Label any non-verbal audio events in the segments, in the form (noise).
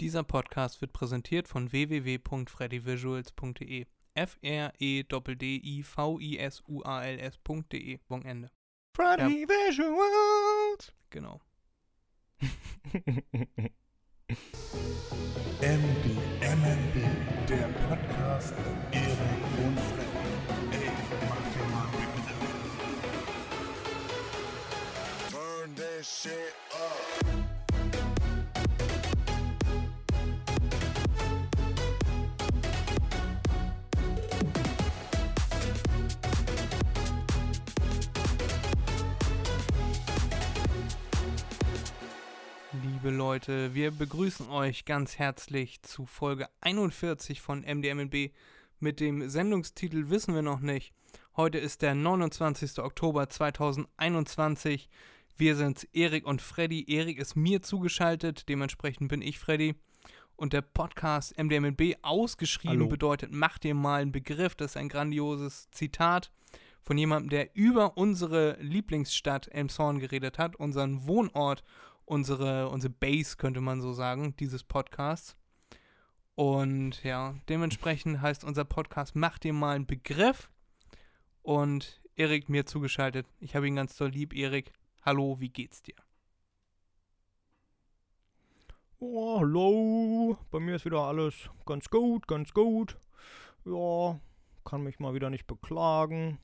Dieser Podcast wird präsentiert von www.freddyvisuals.de. f r e d d i v i s u a l s.de. Ende. Freddy Visuals. Genau. (laughs) MB, MNB, der Podcast mit Erik und Freddy. Liebe Leute, wir begrüßen euch ganz herzlich zu Folge 41 von MDMNB mit dem Sendungstitel Wissen wir noch nicht. Heute ist der 29. Oktober 2021. Wir sind Erik und Freddy. Erik ist mir zugeschaltet, dementsprechend bin ich Freddy. Und der Podcast MDMNB ausgeschrieben Hallo. bedeutet, mach dir mal einen Begriff. Das ist ein grandioses Zitat von jemandem, der über unsere Lieblingsstadt Elmshorn geredet hat, unseren Wohnort unsere, unsere Base, könnte man so sagen, dieses Podcasts. Und ja, dementsprechend heißt unser Podcast Mach dir mal einen Begriff. Und Erik mir zugeschaltet. Ich habe ihn ganz doll lieb. Erik, hallo, wie geht's dir? Oh, hallo. Bei mir ist wieder alles ganz gut, ganz gut. Ja, kann mich mal wieder nicht beklagen.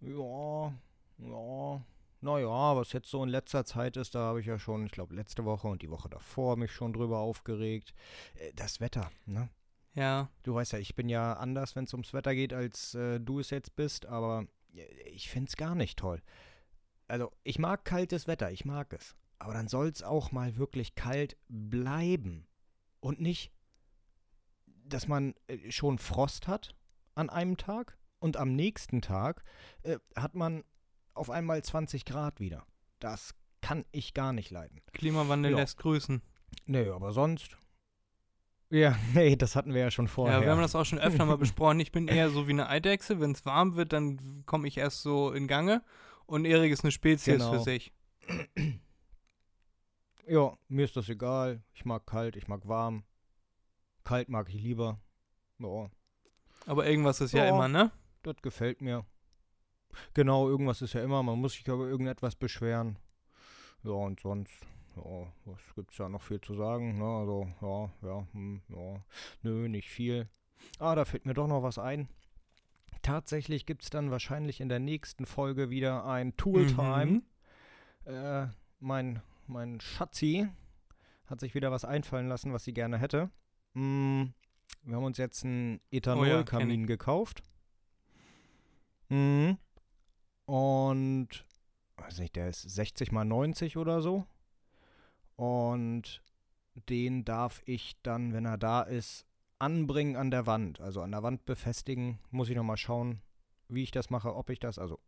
Ja, ja. Naja, was jetzt so in letzter Zeit ist, da habe ich ja schon, ich glaube, letzte Woche und die Woche davor mich schon drüber aufgeregt. Äh, Das Wetter, ne? Ja, Du weißt ja, ich bin ja anders, wenn es ums Wetter geht, als äh, du es jetzt bist, aber äh, ich finde es gar nicht toll. Also, ich mag kaltes Wetter, ich mag es. Aber dann soll es auch mal wirklich kalt bleiben. Und nicht, dass man äh, schon Frost hat an einem Tag und am nächsten Tag äh, hat man auf einmal 20 Grad wieder. Das kann ich gar nicht leiden. Klimawandel Ja. lässt grüßen. Nö, aber sonst. Ja, (laughs) nee, das hatten wir ja schon vorher. Ja, wir haben das auch schon öfter mal besprochen. Ich bin eher so wie eine Eidechse. Wenn es warm wird, dann komme ich erst so in Gange. Und Erik ist eine Spezies Genau. für sich. (clears throat) Ja, mir ist das egal. Ich mag kalt, ich mag warm. Kalt mag ich lieber. Ja, Aber irgendwas ist ja, Ja. immer, ne? das gefällt mir. Genau, irgendwas ist ja immer. Man muss sich über irgendetwas beschweren. Ja, und sonst, ja, was gibt's da noch viel zu sagen? Ne? Also, ja, ja, hm, ja. Nö, nicht viel. Ah, da fällt mir doch noch was ein. Tatsächlich gibt's dann wahrscheinlich in der nächsten Folge wieder ein Tooltime. Mhm. Äh, mein, mein Schatzi hat sich wieder was einfallen lassen, was sie gerne hätte. Mm, wir haben uns jetzt einen Ethanolkamin kenn gekauft. Mhm. Und, weiß nicht, der ist 60 mal 90 oder so. Und den darf ich dann, wenn er da ist, anbringen an der Wand. Also an der Wand befestigen. Muss ich nochmal schauen, wie ich das mache, ob ich das, also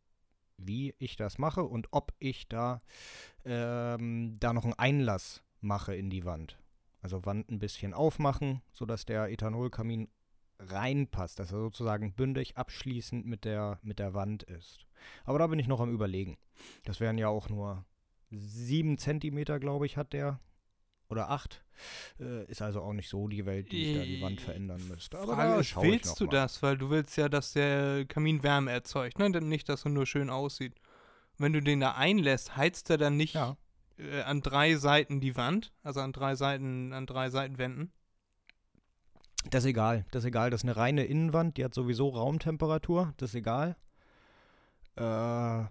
wie ich das mache und ob ich da, ähm, da noch einen Einlass mache in die Wand. Also Wand ein bisschen aufmachen, sodass der Ethanolkamin reinpasst, dass er sozusagen bündig abschließend mit der, mit der Wand ist. Aber da bin ich noch am überlegen. Das wären ja auch nur sieben Zentimeter, glaube ich, hat der. Oder acht. Äh, ist also auch nicht so die Welt, die ich da die Wand verändern müsste. Aber Frage da willst du mal. das? Weil du willst ja, dass der Kamin Wärme erzeugt, ne? Denn Nicht, dass er nur schön aussieht. Wenn du den da einlässt, heizt er dann nicht Ja. äh, an drei Seiten die Wand, also an drei Seiten, an drei Seitenwänden. Das ist egal. Das ist egal. Das ist eine reine Innenwand. Die hat sowieso Raumtemperatur. Das ist egal. Äh,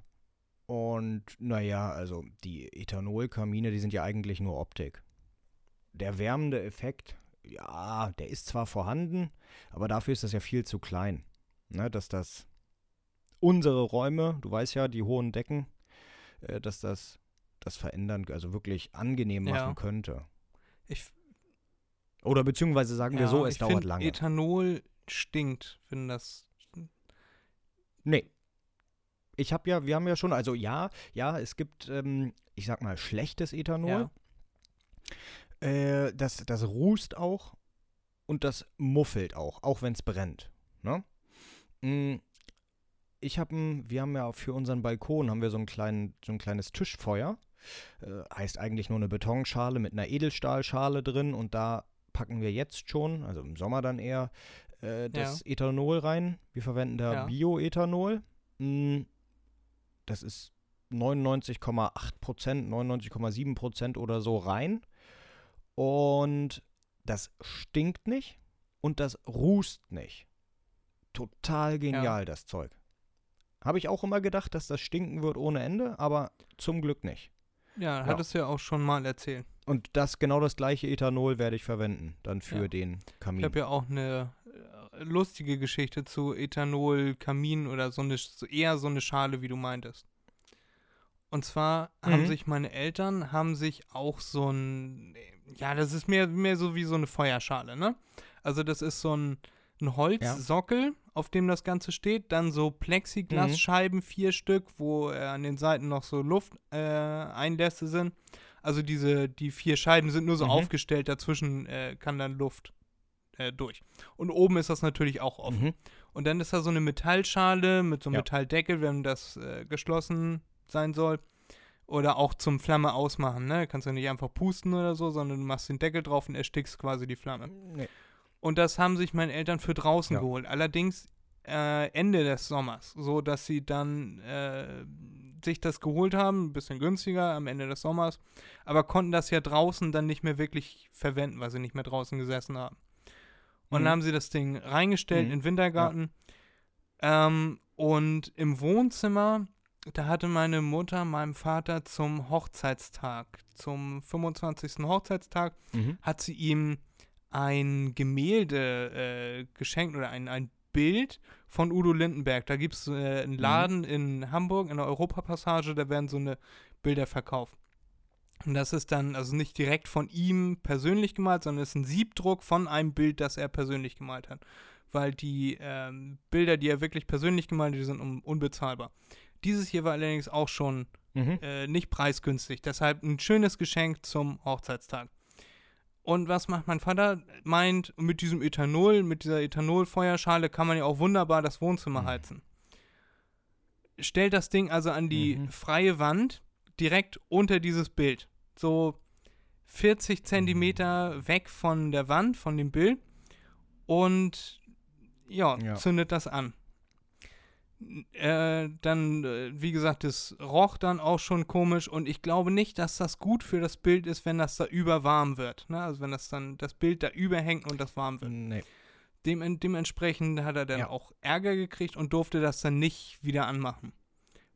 und naja, also die Ethanolkamine, die sind ja eigentlich nur Optik. Der wärmende Effekt, ja, der ist zwar vorhanden, aber dafür ist das ja viel zu klein. Ne, dass das unsere Räume, du weißt ja, die hohen Decken, äh, dass das das verändern, also wirklich angenehm Ja. machen könnte. Ich, Oder beziehungsweise sagen wir ja, so, es dauert find, lange. Ethanol stinkt, wenn das. Nee. Ich habe ja, wir haben ja schon, also ja, ja, es gibt, ähm, ich sag mal, schlechtes Ethanol. Ja. Äh, das, das rußt auch und das muffelt auch, auch wenn es brennt. Ne? Mm, Ich habe, wir haben ja für unseren Balkon haben wir so, einen kleinen, so ein kleines Tischfeuer. Äh, heißt eigentlich nur eine Betonschale mit einer Edelstahlschale drin und da packen wir jetzt schon, also im Sommer dann eher, äh, das Ethanol rein. Wir verwenden da Ja. Bioethanol. Mm, Das ist 99,8 Prozent, 99,7 Prozent oder so rein. Und das stinkt nicht und das rußt nicht. Total genial, das Zeug. Habe ich auch immer gedacht, dass das stinken wird ohne Ende, aber zum Glück nicht. Ja, Ja. hattest du ja auch schon mal erzählt. Und das genau das gleiche Ethanol werde ich verwenden, dann für Ja. den Ich Kamin. habe ja auch eine äh, lustige Geschichte zu Ethanol, Kamin oder so eine, eher so eine Schale, wie du meintest. Und zwar haben Mhm. sich meine Eltern, haben sich auch so ein, ja, das ist mehr, mehr so wie so eine Feuerschale, ne? Also das ist so ein, ein Holzsockel, auf dem das Ganze steht, dann so Plexiglasscheiben, vier Stück, wo äh, an den Seiten noch so Lufteinlässe äh, sind. Also diese, die vier Scheiben sind nur so Mhm. aufgestellt, dazwischen äh, kann dann Luft äh, durch. Und oben ist das natürlich auch offen. Mhm. Und dann ist da so eine Metallschale mit so einem Ja. Metalldeckel, wenn das äh, geschlossen sein soll. Oder auch zum Flamme ausmachen, ne? Kannst du nicht einfach pusten oder so, sondern du machst den Deckel drauf und erstickst quasi die Flamme. Nee. Und das haben sich meine Eltern für draußen Ja. geholt. Allerdings äh, Ende des Sommers, so dass sie dann äh, sich das geholt haben, ein bisschen günstiger am Ende des Sommers, aber konnten das ja draußen dann nicht mehr wirklich verwenden, weil sie nicht mehr draußen gesessen haben. Und Mhm. dann haben sie das Ding reingestellt Mhm. in den Wintergarten. Ähm, und im Wohnzimmer, da hatte meine Mutter meinem Vater zum Hochzeitstag, zum 25. Hochzeitstag, Mhm. hat sie ihm ein Gemälde äh, geschenkt oder ein, ein Bild von Udo Lindenberg. Da gibt es äh, einen Laden in Hamburg, in der Europapassage, da werden so eine Bilder verkauft. Und das ist dann also nicht direkt von ihm persönlich gemalt, sondern es ist ein Siebdruck von einem Bild, das er persönlich gemalt hat. Weil die ähm, Bilder, die er wirklich persönlich gemalt hat, die sind un unbezahlbar. Dieses hier war allerdings auch schon Mhm. äh, nicht preisgünstig. Deshalb ein schönes Geschenk zum Hochzeitstag. Und was macht mein Vater? Meint, mit diesem Ethanol, mit dieser Ethanolfeuerschale kann man ja auch wunderbar das Wohnzimmer Mhm. heizen. Stellt das Ding also an die Mhm. freie Wand, direkt unter dieses Bild. So 40 Mhm. Zentimeter weg von der Wand, von dem Bild. Und ja, Ja. zündet das an. Äh, dann, äh, wie gesagt, es roch dann auch schon komisch und ich glaube nicht, dass das gut für das Bild ist, wenn das da überwarm wird. Ne? Also wenn das dann das Bild da überhängt und das warm wird. Nee. Dem, dementsprechend hat er dann Ja. auch Ärger gekriegt und durfte das dann nicht wieder anmachen.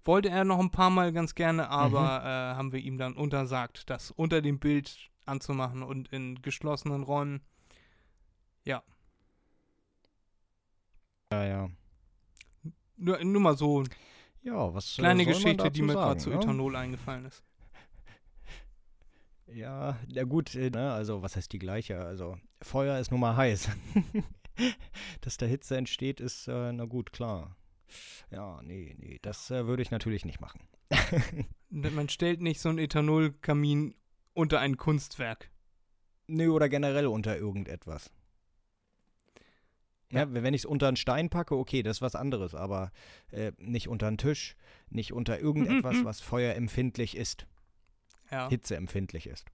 Wollte er noch ein paar Mal ganz gerne, aber Mhm. äh, haben wir ihm dann untersagt, das unter dem Bild anzumachen und in geschlossenen Räumen. Ja, ja. Nur, nur mal so Ja, was äh, kleine Geschichte, die mir gerade sagen, zu ne? Ethanol eingefallen ist. Ja, ja gut, äh, ne, also was heißt die gleiche? Also Feuer ist nun mal heiß. (laughs) Dass da Hitze entsteht, ist, äh, na gut, klar. Ja, nee, nee, das äh, würde ich natürlich nicht machen. (laughs) Man stellt nicht so einen Ethanolkamin unter ein Kunstwerk. nee, oder generell unter irgendetwas. Ja, wenn ich es unter einen Stein packe, okay, das ist was anderes, aber äh, nicht unter einen Tisch, nicht unter irgendetwas, mhm. was feuerempfindlich ist, Ja. hitzeempfindlich ist.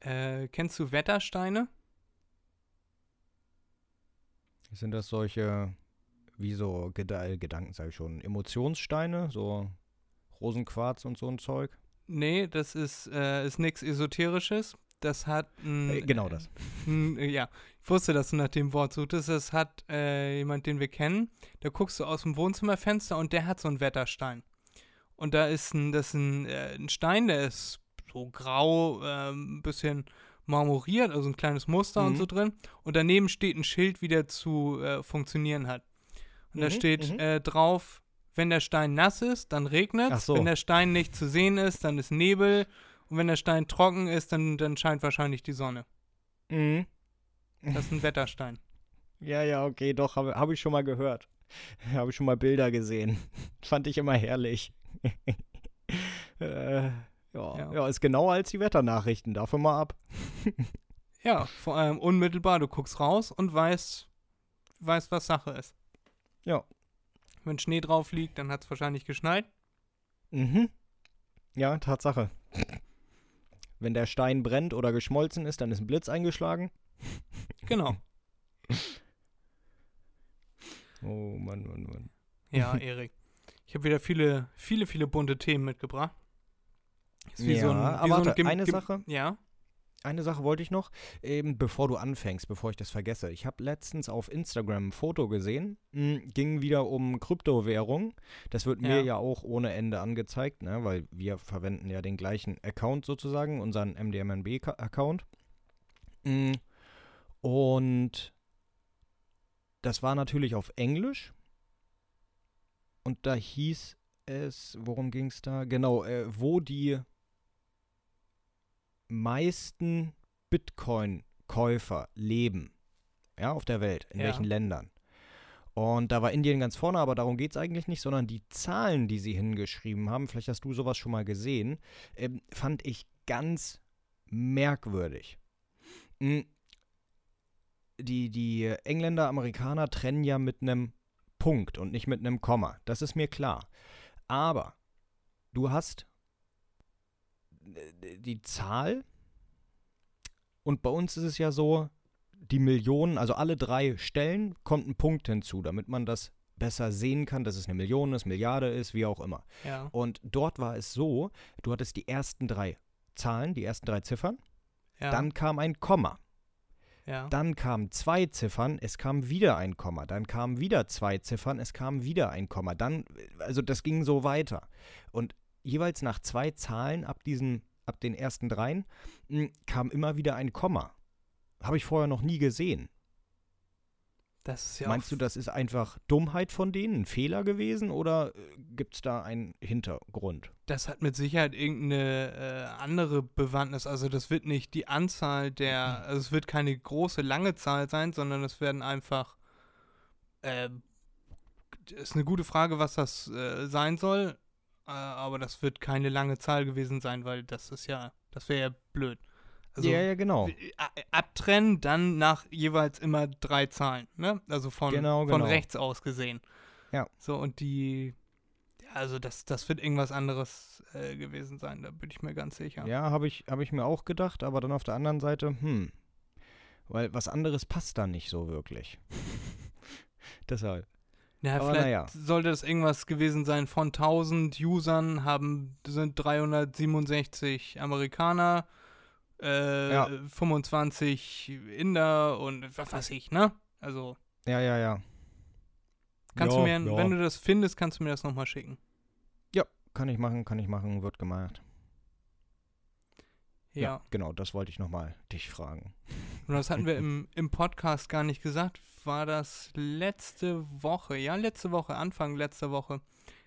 Äh, kennst du Wettersteine? Sind das solche, wie so Geda äh, Gedanken, sage ich schon, Emotionssteine, so Rosenquarz und so ein Zeug? Nee, das ist, äh, ist nichts Esoterisches. Das hat ein, Äh, genau das. (laughs) N- äh, Ja, ich wusste, dass du nach dem Wort suchtest. Das hat äh, jemand, den wir kennen. Da guckst du aus dem Wohnzimmerfenster und der hat so einen Wetterstein. Und da ist ein, das ist ein, äh, ein Stein, der ist so grau, ähm, ein bisschen marmoriert, also ein kleines Muster und Mhm. so drin. Und daneben steht ein Schild, wie der zu äh, funktionieren hat. Und da Mhm, steht mhm. äh, drauf, wenn der Stein nass ist, dann regnet es. so. Wenn der Stein nicht zu sehen ist, dann ist Nebel. Und wenn der Stein trocken ist, dann, dann scheint wahrscheinlich die Sonne. Mhm. Das ist ein Wetterstein. (laughs) Ja, ja, okay, doch, habe hab ich schon mal gehört. (laughs) Habe ich schon mal Bilder gesehen. (laughs) Fand ich immer herrlich. äh, ja, Ja. ja. ist genauer als die Wetternachrichten. Dafür mal ab. Ja, vor allem unmittelbar. Du guckst raus und weißt, weißt was Sache ist. Ja. Wenn Schnee drauf liegt, dann hat es wahrscheinlich geschneit. Mhm. Ja, Tatsache. Wenn der Stein brennt oder geschmolzen ist, dann ist ein Blitz eingeschlagen. (laughs) Genau. Oh Mann, Mann, Mann. Ja, Erik. Ich habe wieder viele, viele, viele bunte Themen mitgebracht. Ist wie Ja, so ein, wie aber so warte, ein Gem- eine Sache. Ja. Eine Sache wollte ich noch, eben bevor du anfängst, bevor ich das vergesse. Ich habe letztens auf Instagram ein Foto gesehen, mh, ging wieder um Kryptowährung. Das wird mir Ja. ja auch ohne Ende angezeigt, ne, weil wir verwenden ja den gleichen Account sozusagen, unseren MDMNB-Account. Mm, Und das war natürlich auf Englisch. Und da hieß es, worum ging es da? Genau, äh, wo die meisten Bitcoin-Käufer leben. Ja, auf der Welt, in Ja. welchen Ländern. Und da war Indien ganz vorne, aber darum geht es eigentlich nicht, sondern die Zahlen, die sie hingeschrieben haben, vielleicht hast du sowas schon mal gesehen, ähm, fand ich ganz merkwürdig. Mm, Die, die Engländer, Amerikaner trennen ja mit einem Punkt und nicht mit einem Komma. Das ist mir klar. Aber du hast die Zahl und bei uns ist es ja so, die Millionen, also alle drei Stellen kommt ein Punkt hinzu, damit man das besser sehen kann, dass es eine Million ist, Milliarde ist, wie auch immer. Ja. Und dort war es so, du hattest die ersten drei Zahlen, die ersten drei Ziffern, Ja. dann kam ein Komma, ja. dann kamen zwei Ziffern, es kam wieder ein Komma, dann kamen wieder zwei Ziffern, es kam wieder ein Komma, dann, also das ging so weiter. Und jeweils nach zwei Zahlen ab diesen, ab den ersten dreien, mh, kam immer wieder ein Komma. Habe ich vorher noch nie gesehen. das ist ja Meinst du, das ist einfach Dummheit von denen, ein Fehler gewesen oder gibt es da einen Hintergrund? Das hat mit Sicherheit irgendeine äh, andere Bewandtnis. Also das wird nicht die Anzahl der, also es wird keine große, lange Zahl sein, sondern es werden einfach, äh, ist eine gute Frage, was das äh, sein soll, äh, aber das wird keine lange Zahl gewesen sein, weil das ist ja, das wäre ja blöd. Also ja, ja, genau. a- abtrennen, dann nach jeweils immer drei Zahlen, ne? Also von, Genau, von genau. rechts aus gesehen. Ja. So, und die, also das, das wird irgendwas anderes äh, gewesen sein, da bin ich mir ganz sicher. Ja, habe ich, hab ich mir auch gedacht, aber dann auf der anderen Seite, hm, weil was anderes passt da nicht so wirklich. (laughs) Deshalb. Ja, Aber vielleicht naja. sollte das irgendwas gewesen sein von 1000 Usern haben, sind 367 Amerikaner, äh, Ja. 25 Inder und was weiß ich, ne? Also, Ja, ja, ja. kannst ja, du mir, ja. wenn du das findest, kannst du mir das nochmal schicken. Kann ich machen, kann ich machen, wird gemacht. Ja. genau, das wollte ich nochmal dich fragen. (laughs) Und das hatten wir im, im Podcast gar nicht gesagt. War das letzte Woche? Ja, letzte Woche, Anfang letzter Woche,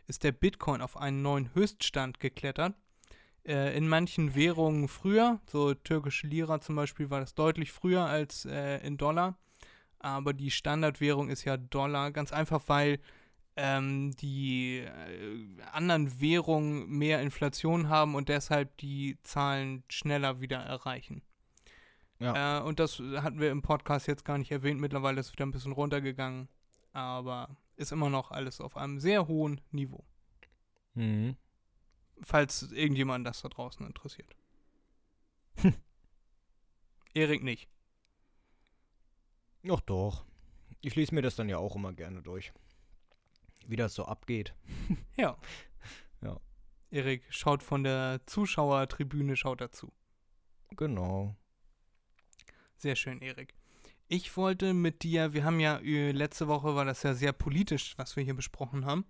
ist der Bitcoin auf einen neuen Höchststand geklettert. Äh, in manchen Währungen früher, so türkische Lira zum Beispiel, war das deutlich früher als äh, in Dollar. Aber die Standardwährung ist ja Dollar, ganz einfach, weil ähm, die äh, anderen Währungen mehr Inflation haben und deshalb die Zahlen schneller wieder erreichen. Ja. Äh, und das hatten wir im Podcast jetzt gar nicht erwähnt. Mittlerweile ist es wieder ein bisschen runtergegangen. Aber ist immer noch alles auf einem sehr hohen Niveau. Mhm. Falls irgendjemand das da draußen interessiert. (laughs) Erik nicht. Ach doch. Ich lese mir das dann ja auch immer gerne durch. Wie das so abgeht. (laughs) Ja. Ja. Erik schaut von der Zuschauertribüne, schaut dazu. Genau. Sehr schön, Erik. Ich wollte mit dir, wir haben ja, äh, letzte Woche war das ja sehr politisch, was wir hier besprochen haben.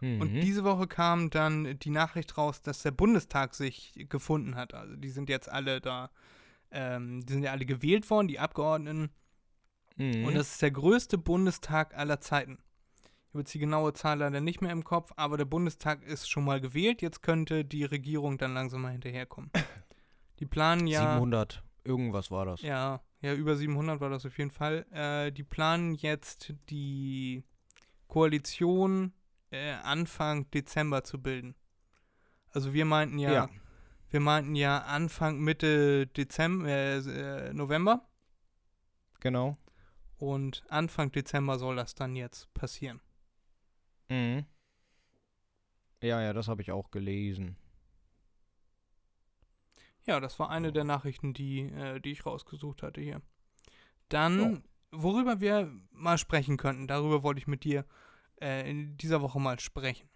Und Mhm. diese Woche kam dann die Nachricht raus, dass der Bundestag sich gefunden hat. Also die sind jetzt alle da, ähm, die sind ja alle gewählt worden, die Abgeordneten. Mhm. Und das ist der größte Bundestag aller Zeiten. Habe jetzt die genaue Zahl leider nicht mehr im Kopf, aber der Bundestag ist schon mal gewählt. Jetzt könnte die Regierung dann langsam mal hinterherkommen. Die planen ja. 700, irgendwas war das. Ja, ja, über 700 war das auf jeden Fall. Äh, die planen jetzt die Koalition äh, Anfang Dezember zu bilden. Also wir meinten ja, Ja. wir meinten ja Anfang Mitte Dezember, äh, äh, November Genau. und Anfang Dezember soll das dann jetzt passieren. Mhm. Ja, ja, das habe ich auch gelesen. Ja, das war eine der Nachrichten, die, äh, die ich rausgesucht hatte hier. Dann, worüber wir mal sprechen könnten, darüber wollte ich mit dir äh, in dieser Woche mal sprechen.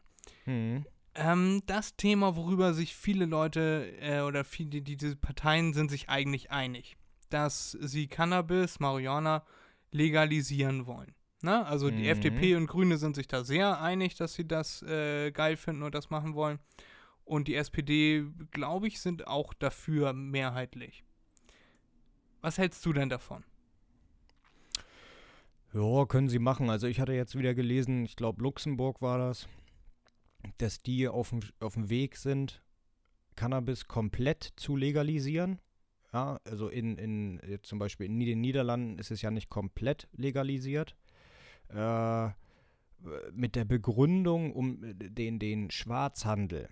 Hm. Ähm, das Thema, worüber sich viele Leute äh, oder viele, diese Parteien sind sich eigentlich einig, dass sie Cannabis, Marihuana legalisieren wollen. Ne? Also die Mhm. FDP und Grüne sind sich da sehr einig, dass sie das äh, geil finden und das machen wollen. Und die SPD, glaube ich, sind auch dafür mehrheitlich. Was hältst du denn davon? Ja, können sie machen. Also ich hatte jetzt wieder gelesen, ich glaube Luxemburg war das, dass die auf dem, auf dem Weg sind, Cannabis komplett zu legalisieren. Ja, also in, in zum Beispiel in den Niederlanden ist es ja nicht komplett legalisiert. Äh, mit der Begründung, um den, den Schwarzhandel,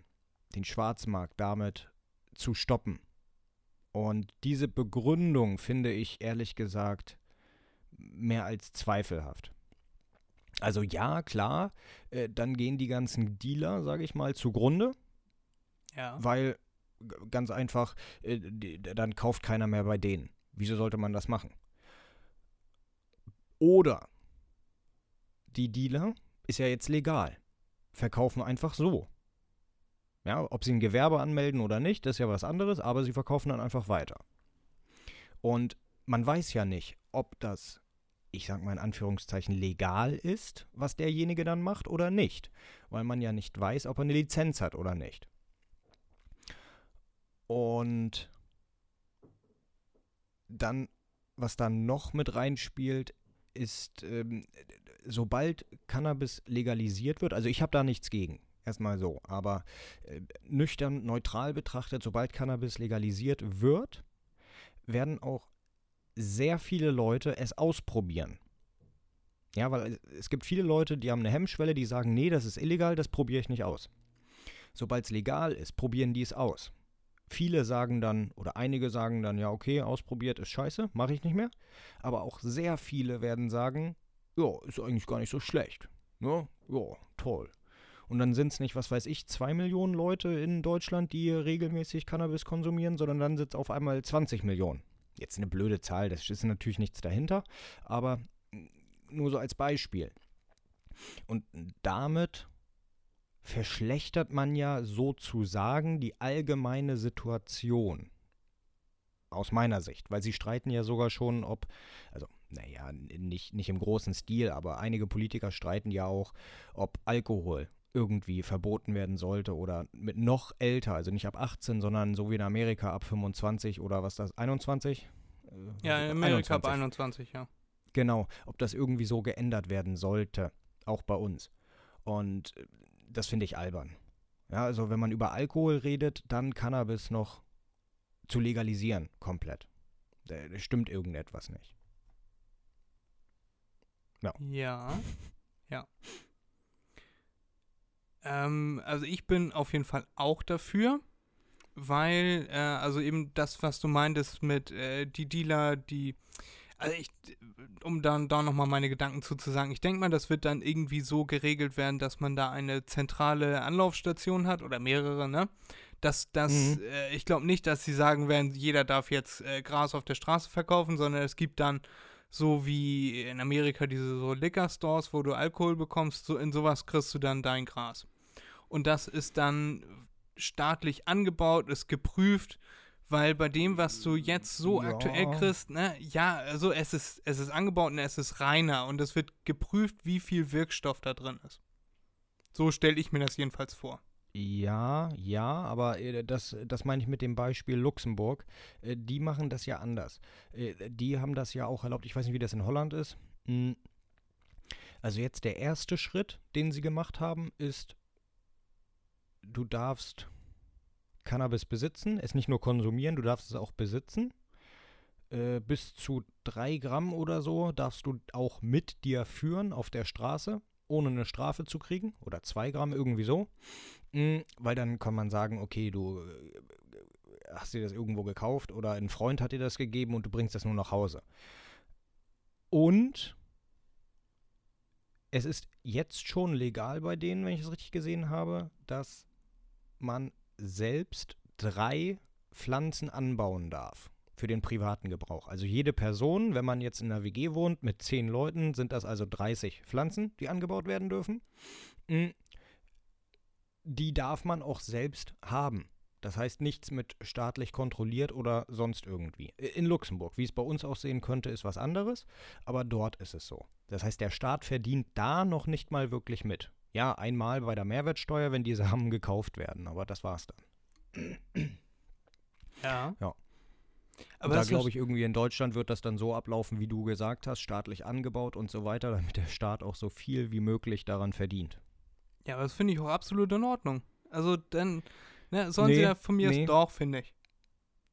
den Schwarzmarkt damit zu stoppen. Und diese Begründung finde ich ehrlich gesagt mehr als zweifelhaft. Also ja, klar, äh, dann gehen die ganzen Dealer, sage ich mal, zugrunde, Ja. weil ganz einfach, äh, die, dann kauft keiner mehr bei denen. Wieso sollte man das machen? Oder die Dealer ist ja jetzt legal, verkaufen einfach so. Ja, ob sie ein Gewerbe anmelden oder nicht, das ist ja was anderes, aber sie verkaufen dann einfach weiter. Und man weiß ja nicht, ob das, ich sag mal in Anführungszeichen, legal ist, was derjenige dann macht oder nicht. Weil man ja nicht weiß, ob er eine Lizenz hat oder nicht. Und dann, was dann noch mit reinspielt, ist, ähm, sobald Cannabis legalisiert wird, also ich habe da nichts gegen, erstmal so, aber äh, nüchtern, neutral betrachtet, sobald Cannabis legalisiert wird, werden auch sehr viele Leute es ausprobieren. Ja, weil es- es gibt viele Leute, die haben eine Hemmschwelle, die sagen, nee, das ist illegal, das probiere ich nicht aus. Sobald es legal ist, probieren die es aus. Viele sagen dann, oder einige sagen dann, ja, okay, ausprobiert ist scheiße, mache ich nicht mehr. Aber auch sehr viele werden sagen, ja, ist eigentlich gar nicht so schlecht. Ne? Ja, toll. Und dann sind es nicht, was weiß ich, zwei Millionen Leute in Deutschland, die regelmäßig Cannabis konsumieren, sondern dann sind es auf einmal 20 Millionen. Jetzt eine blöde Zahl, das ist natürlich nichts dahinter, aber nur so als Beispiel. Und damit verschlechtert man ja sozusagen die allgemeine Situation. Aus meiner Sicht, weil sie streiten ja sogar schon, ob, also, naja, nicht, nicht im großen Stil, aber einige Politiker streiten ja auch, ob Alkohol irgendwie verboten werden sollte oder mit noch älter, also nicht ab 18, sondern so wie in Amerika ab 25 oder was das, 21? Äh, Ja, in Amerika ab 21. 21, ja. Genau, ob das irgendwie so geändert werden sollte, auch bei uns. Und äh, das finde ich albern. Ja, also wenn man über Alkohol redet, dann Cannabis noch zu legalisieren, komplett. Da stimmt irgendetwas nicht. Ja. Ja. Ähm, also ich bin auf jeden Fall auch dafür, weil, äh, also eben das, was du meintest mit äh, die Dealer, die, also ich, um dann da nochmal meine Gedanken zu, zu sagen, ich denke mal, das wird dann irgendwie so geregelt werden, dass man da eine zentrale Anlaufstation hat oder mehrere, ne? Dass das, Mhm. äh, ich glaube nicht, dass sie sagen werden, jeder darf jetzt äh, Gras auf der Straße verkaufen, sondern es gibt dann so wie in Amerika diese so Liquor Stores, wo du Alkohol bekommst, so in sowas kriegst du dann dein Gras. Und das ist dann staatlich angebaut, ist geprüft, weil bei dem, was du jetzt so Ja. aktuell kriegst, ne, ja, also es ist, es ist angebaut und es ist reiner und es wird geprüft, wie viel Wirkstoff da drin ist. So stelle ich mir das jedenfalls vor. Ja, ja, aber äh, das, das meine ich mit dem Beispiel Luxemburg. Äh, die machen das ja anders. Äh, die haben das ja auch erlaubt. Ich weiß nicht, wie das in Holland ist. Hm. Also jetzt der erste Schritt, den sie gemacht haben, ist, du darfst Cannabis besitzen, es nicht nur konsumieren, du darfst es auch besitzen. Bis zu drei Gramm oder so darfst du auch mit dir führen auf der Straße, ohne eine Strafe zu kriegen. Oder zwei Gramm, irgendwie so. Mm, Weil dann kann man sagen, okay, du äh, hast dir das irgendwo gekauft oder ein Freund hat dir das gegeben und du bringst das nur nach Hause. Und es ist jetzt schon legal bei denen, wenn ich es richtig gesehen habe, dass man selbst drei Pflanzen anbauen darf für den privaten Gebrauch. Also jede Person, wenn man jetzt in einer WG wohnt mit zehn Leuten, sind das also 30 Pflanzen, die angebaut werden dürfen. Mm. Die darf man auch selbst haben. Das heißt nichts mit staatlich kontrolliert oder sonst irgendwie. In Luxemburg, wie es bei uns aussehen könnte, ist was anderes, aber dort ist es so. Das heißt, der Staat verdient da noch nicht mal wirklich mit. Ja, einmal bei der Mehrwertsteuer, wenn die Samen (laughs) gekauft werden, aber das war's dann. Ja. Ja. Aber da glaube ich irgendwie in Deutschland wird das dann so ablaufen, wie du gesagt hast, staatlich angebaut und so weiter, damit der Staat auch so viel wie möglich daran verdient. Ja, aber das finde ich auch absolut in Ordnung. Also dann, ne, sollen sie Nee, ja von mir nee. doch, finde ich.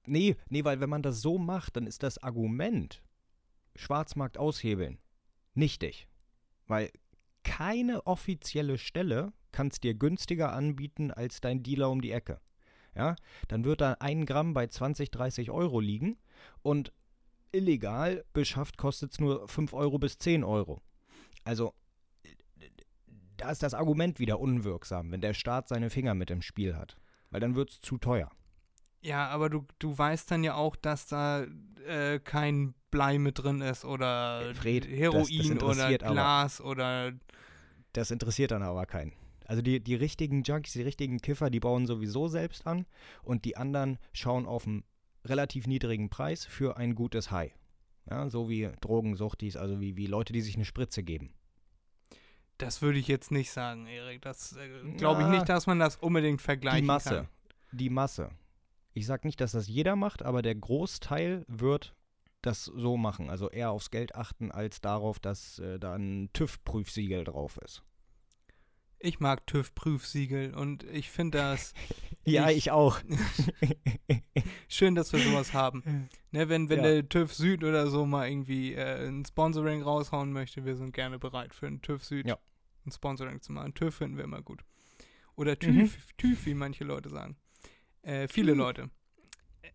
Nee, nee, weil wenn man das so macht, dann ist das Argument Schwarzmarkt aushebeln nichtig. Weil keine offizielle Stelle kann es dir günstiger anbieten als dein Dealer um die Ecke. Ja, dann wird da ein Gramm bei 20, 30 Euro liegen und illegal beschafft kostet es nur 5 Euro bis 10 Euro. Also da ist das Argument wieder unwirksam, wenn der Staat seine Finger mit im Spiel hat. Weil dann wird es zu teuer. Ja, aber du, du weißt dann ja auch, dass da äh, kein Blei mit drin ist oder Fred, das- das Heroin oder interessiert aber. Glas oder Das interessiert dann aber keinen. Also die, die richtigen Junkies, die richtigen Kiffer, die bauen sowieso selbst an und die anderen schauen auf einen relativ niedrigen Preis für ein gutes High. Ja, so wie Drogensuchtis, also wie, wie Leute, die sich eine Spritze geben. das würde ich jetzt nicht sagen, Erik. Das äh, glaube ich nicht, dass man das unbedingt vergleichen Die Masse. kann. Die Masse. Ich sag nicht, dass das jeder macht, aber der Großteil wird das so machen. Also eher aufs Geld achten, als darauf, dass äh, da ein TÜV-Prüfsiegel drauf ist. Ich mag TÜV-Prüfsiegel und ich finde das (laughs) Ja, Ich- ich auch. (laughs) schön, dass wir sowas haben. Ne, wenn wenn Ja. der TÜV Süd oder so mal irgendwie äh, ein Sponsoring raushauen möchte, wir sind gerne bereit für einen TÜV Süd Ja. ein Sponsoring zu machen. TÜV finden wir immer gut. Oder Mhm. TÜV, TÜV, wie manche Leute sagen. Äh, viele TÜV. Leute.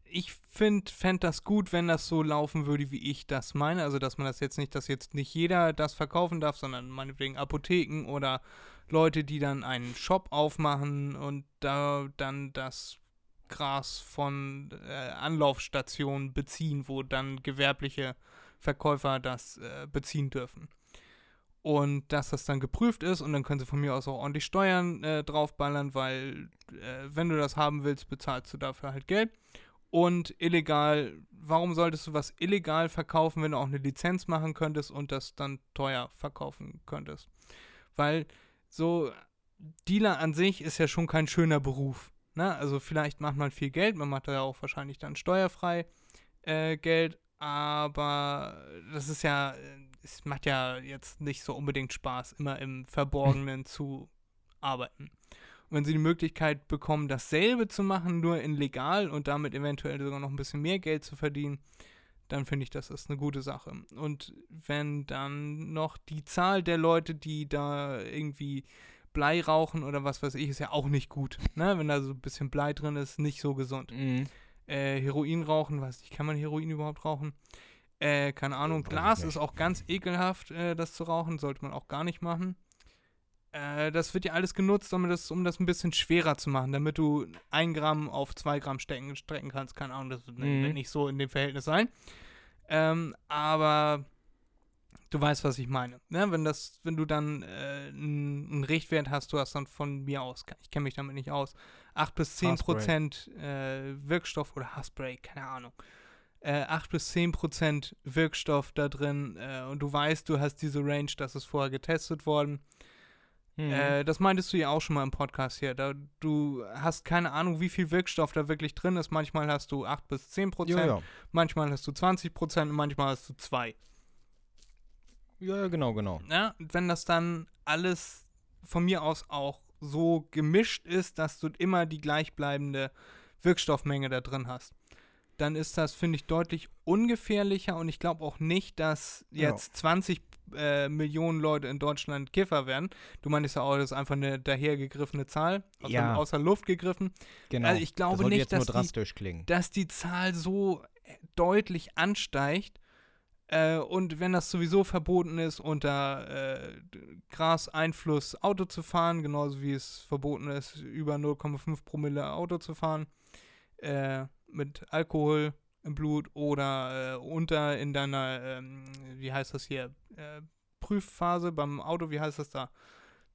Ich finde fänd das gut, wenn das so laufen würde, wie ich das meine. Also, dass man das jetzt nicht, dass jetzt nicht jeder das verkaufen darf, sondern meinetwegen Apotheken oder Leute, die dann einen Shop aufmachen und da dann das Gras von äh, Anlaufstationen beziehen, wo dann gewerbliche Verkäufer das äh, beziehen dürfen. Und dass das dann geprüft ist und dann können sie von mir aus auch ordentlich Steuern äh, draufballern, weil äh, wenn du das haben willst, bezahlst du dafür halt Geld. Und illegal, warum solltest du was illegal verkaufen, wenn du auch eine Lizenz machen könntest und das dann teuer verkaufen könntest? Weil so Dealer an sich ist ja schon kein schöner Beruf. Ne? Also vielleicht macht man viel Geld, man macht da ja auch wahrscheinlich dann steuerfrei äh, Geld, aber das ist ja, äh, es macht ja jetzt nicht so unbedingt Spaß, immer im Verborgenen (laughs) zu arbeiten. Und wenn sie die Möglichkeit bekommen, dasselbe zu machen, nur in legal und damit eventuell sogar noch ein bisschen mehr Geld zu verdienen, dann finde ich, das ist eine gute Sache. Und wenn dann noch die Zahl der Leute, die da irgendwie Blei rauchen oder was weiß ich, ist ja auch nicht gut. Ne? Wenn da so ein bisschen Blei drin ist, nicht so gesund. Mhm. Äh, Heroin rauchen, weiß nicht, kann man Heroin überhaupt rauchen? Äh, keine Ahnung. Ich Glas ist auch ganz ekelhaft, äh, das zu rauchen, sollte man auch gar nicht machen. Äh, das wird ja alles genutzt, um das, um das ein bisschen schwerer zu machen, damit du ein Gramm auf zwei Gramm stecken, strecken kannst. Keine Ahnung, das wird Mhm. wird nicht so in dem Verhältnis sein. Ähm, aber du weißt, was ich meine. Ne? Wenn das, wenn du dann äh, einen Richtwert hast, du hast dann von mir aus, ich kenne mich damit nicht aus, 8 bis 10 Haarspray. Prozent äh, Wirkstoff oder Haarspray, keine Ahnung. Äh, 8 bis 10 Prozent Wirkstoff da drin äh, und du weißt, du hast diese Range, das ist vorher getestet worden. Mhm. Äh, das meintest du ja auch schon mal im Podcast hier. Da, du hast keine Ahnung, wie viel Wirkstoff da wirklich drin ist. Manchmal hast du 8 bis 10 Prozent, ja, ja. manchmal hast du 20 Prozent und manchmal hast du 2. ja, genau, genau. Ja, wenn das dann alles von mir aus auch so gemischt ist, dass du immer die gleichbleibende Wirkstoffmenge da drin hast, dann ist das, finde ich, deutlich ungefährlicher und ich glaube auch nicht, dass jetzt 20 äh, Millionen Leute in Deutschland Kiffer werden. Du meinst ja auch, das ist einfach eine dahergegriffene Zahl, aus, Ja. der, aus der Luft gegriffen, genau. Also ich glaube das nicht, jetzt nur dass die- drastisch klingen. dass die Zahl so äh, deutlich ansteigt. Äh, und wenn das sowieso verboten ist, unter äh, Graseinfluss Auto zu fahren, genauso wie es verboten ist, über 0,5 Promille Auto zu fahren, äh, mit Alkohol im Blut oder äh, unter in deiner, ähm, wie heißt das hier, äh, Prüfphase beim Auto, wie heißt das da?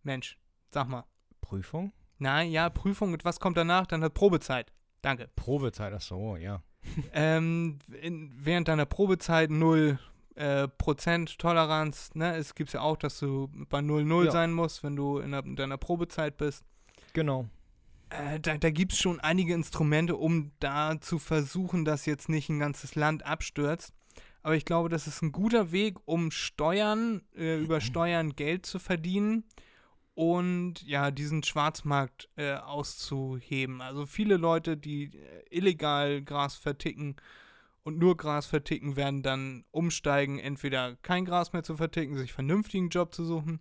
Mensch, sag mal. Prüfung? Nein, ja, Prüfung und was kommt danach? Dann hat Probezeit. Danke. Probezeit, ach so, ja. (laughs) ähm, in, während deiner Probezeit 0 äh, Prozent Toleranz, ne? Es gibt ja auch, dass du bei 0,0 Ja. sein musst, wenn du in, der, in deiner Probezeit bist. Genau. Äh, da da gibt es schon einige Instrumente, um da zu versuchen, dass jetzt nicht ein ganzes Land abstürzt. Aber ich glaube, das ist ein guter Weg, um Steuern, äh, über Steuern Geld zu verdienen und ja, diesen Schwarzmarkt äh, auszuheben. Also viele Leute, die äh, illegal Gras verticken und nur Gras verticken, werden dann umsteigen, entweder kein Gras mehr zu verticken, sich vernünftigen Job zu suchen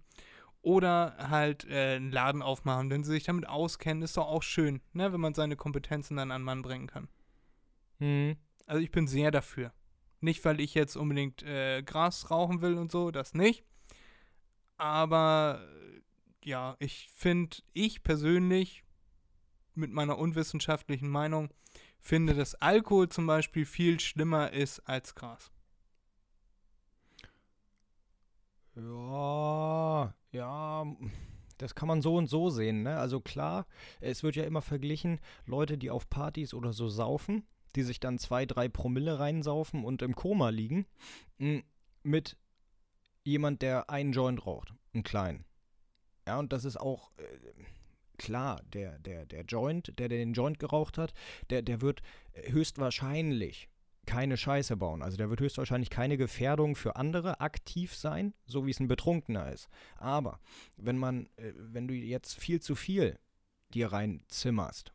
oder halt äh, einen Laden aufmachen. Wenn sie sich damit auskennen, ist doch auch schön, ne, wenn man seine Kompetenzen dann an Mann bringen kann. Hm. Also ich bin sehr dafür. Nicht, weil ich jetzt unbedingt äh, Gras rauchen will und so, das nicht. Aber äh, ja, ich finde, ich persönlich mit meiner unwissenschaftlichen Meinung finde, dass Alkohol zum Beispiel viel schlimmer ist als Gras. Ja, ja, das kann man so und so sehen, ne? Also klar, es wird ja immer verglichen, Leute, die auf Partys oder so saufen, die sich dann zwei, drei Promille reinsaufen und im Koma liegen, m, mit jemand, der einen Joint raucht, einen kleinen. Ja, und das ist auch äh, klar, der, der, der Joint, der, der den Joint geraucht hat, der, der wird höchstwahrscheinlich keine Scheiße bauen. Also der wird höchstwahrscheinlich keine Gefährdung für andere aktiv sein, so wie es ein Betrunkener ist. Aber wenn man, äh, wenn du jetzt viel zu viel dir reinzimmerst,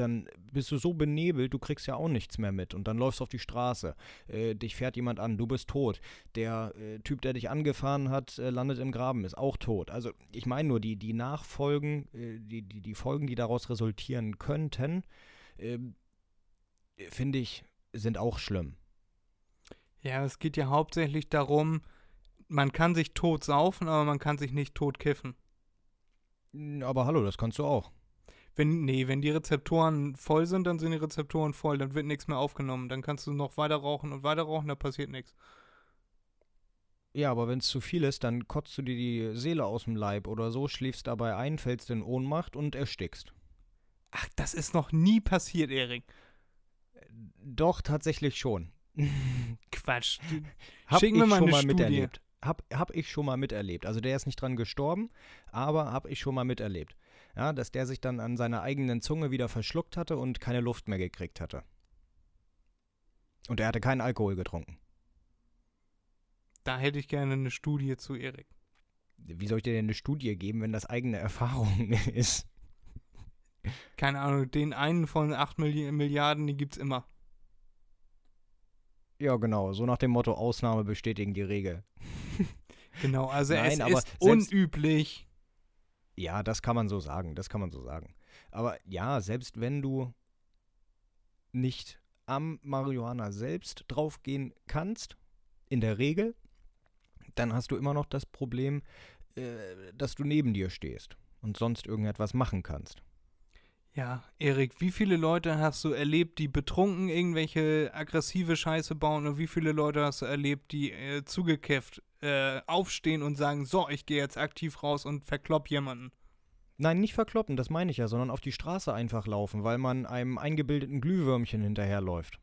dann bist du so benebelt, du kriegst ja auch nichts mehr mit. Und dann läufst du auf die Straße, äh, dich fährt jemand an, du bist tot. Der äh, Typ, der dich angefahren hat, äh, landet im Graben, ist auch tot. Also ich meine nur, die, die Nachfolgen, äh, die, die, die Folgen, die daraus resultieren könnten, ähm, finde ich, sind auch schlimm. Ja, es geht ja hauptsächlich darum, man kann sich tot saufen, aber man kann sich nicht tot kiffen. Aber hallo, das kannst du auch. Wenn, nee, wenn die Rezeptoren voll sind, dann sind die Rezeptoren voll, dann wird nichts mehr aufgenommen. Dann kannst du noch weiter rauchen und weiter rauchen, da passiert nichts. Ja, aber wenn es zu viel ist, dann kotzt du dir die Seele aus dem Leib oder so, schläfst dabei ein, fällst in Ohnmacht und erstickst. Ach, das ist noch nie passiert, Erik. Doch, tatsächlich schon. (laughs) Quatsch. Hab Schick ich mir mal schon mal Studie. miterlebt. Hab, hab ich schon mal miterlebt. Also der ist nicht dran gestorben, aber hab ich schon mal miterlebt. Ja, dass der sich dann an seiner eigenen Zunge wieder verschluckt hatte und keine Luft mehr gekriegt hatte. Und er hatte keinen Alkohol getrunken. Da hätte ich gerne eine Studie zu, Erik. Wie soll ich dir denn eine Studie geben, wenn das eigene Erfahrung (laughs) ist? Keine Ahnung, den einen von 8 Milli Milliarden, die gibt's immer. Ja, genau. So nach dem Motto, Ausnahme bestätigen die Regel. (laughs) Genau, also Nein, es aber ist selbst- unüblich. Ja, das kann man so sagen, das kann man so sagen. Aber ja, selbst wenn du nicht am Marihuana selbst draufgehen kannst, in der Regel, dann hast du immer noch das Problem, äh, dass du neben dir stehst und sonst irgendetwas machen kannst. Ja, Erik, wie viele Leute hast du erlebt, die betrunken irgendwelche aggressive Scheiße bauen und wie viele Leute hast du erlebt, die äh, zugekifft äh, aufstehen und sagen, so, ich gehe jetzt aktiv raus und verklopp jemanden. Nein, nicht verkloppen, das meine ich ja, sondern auf die Straße einfach laufen, weil man einem eingebildeten Glühwürmchen hinterherläuft.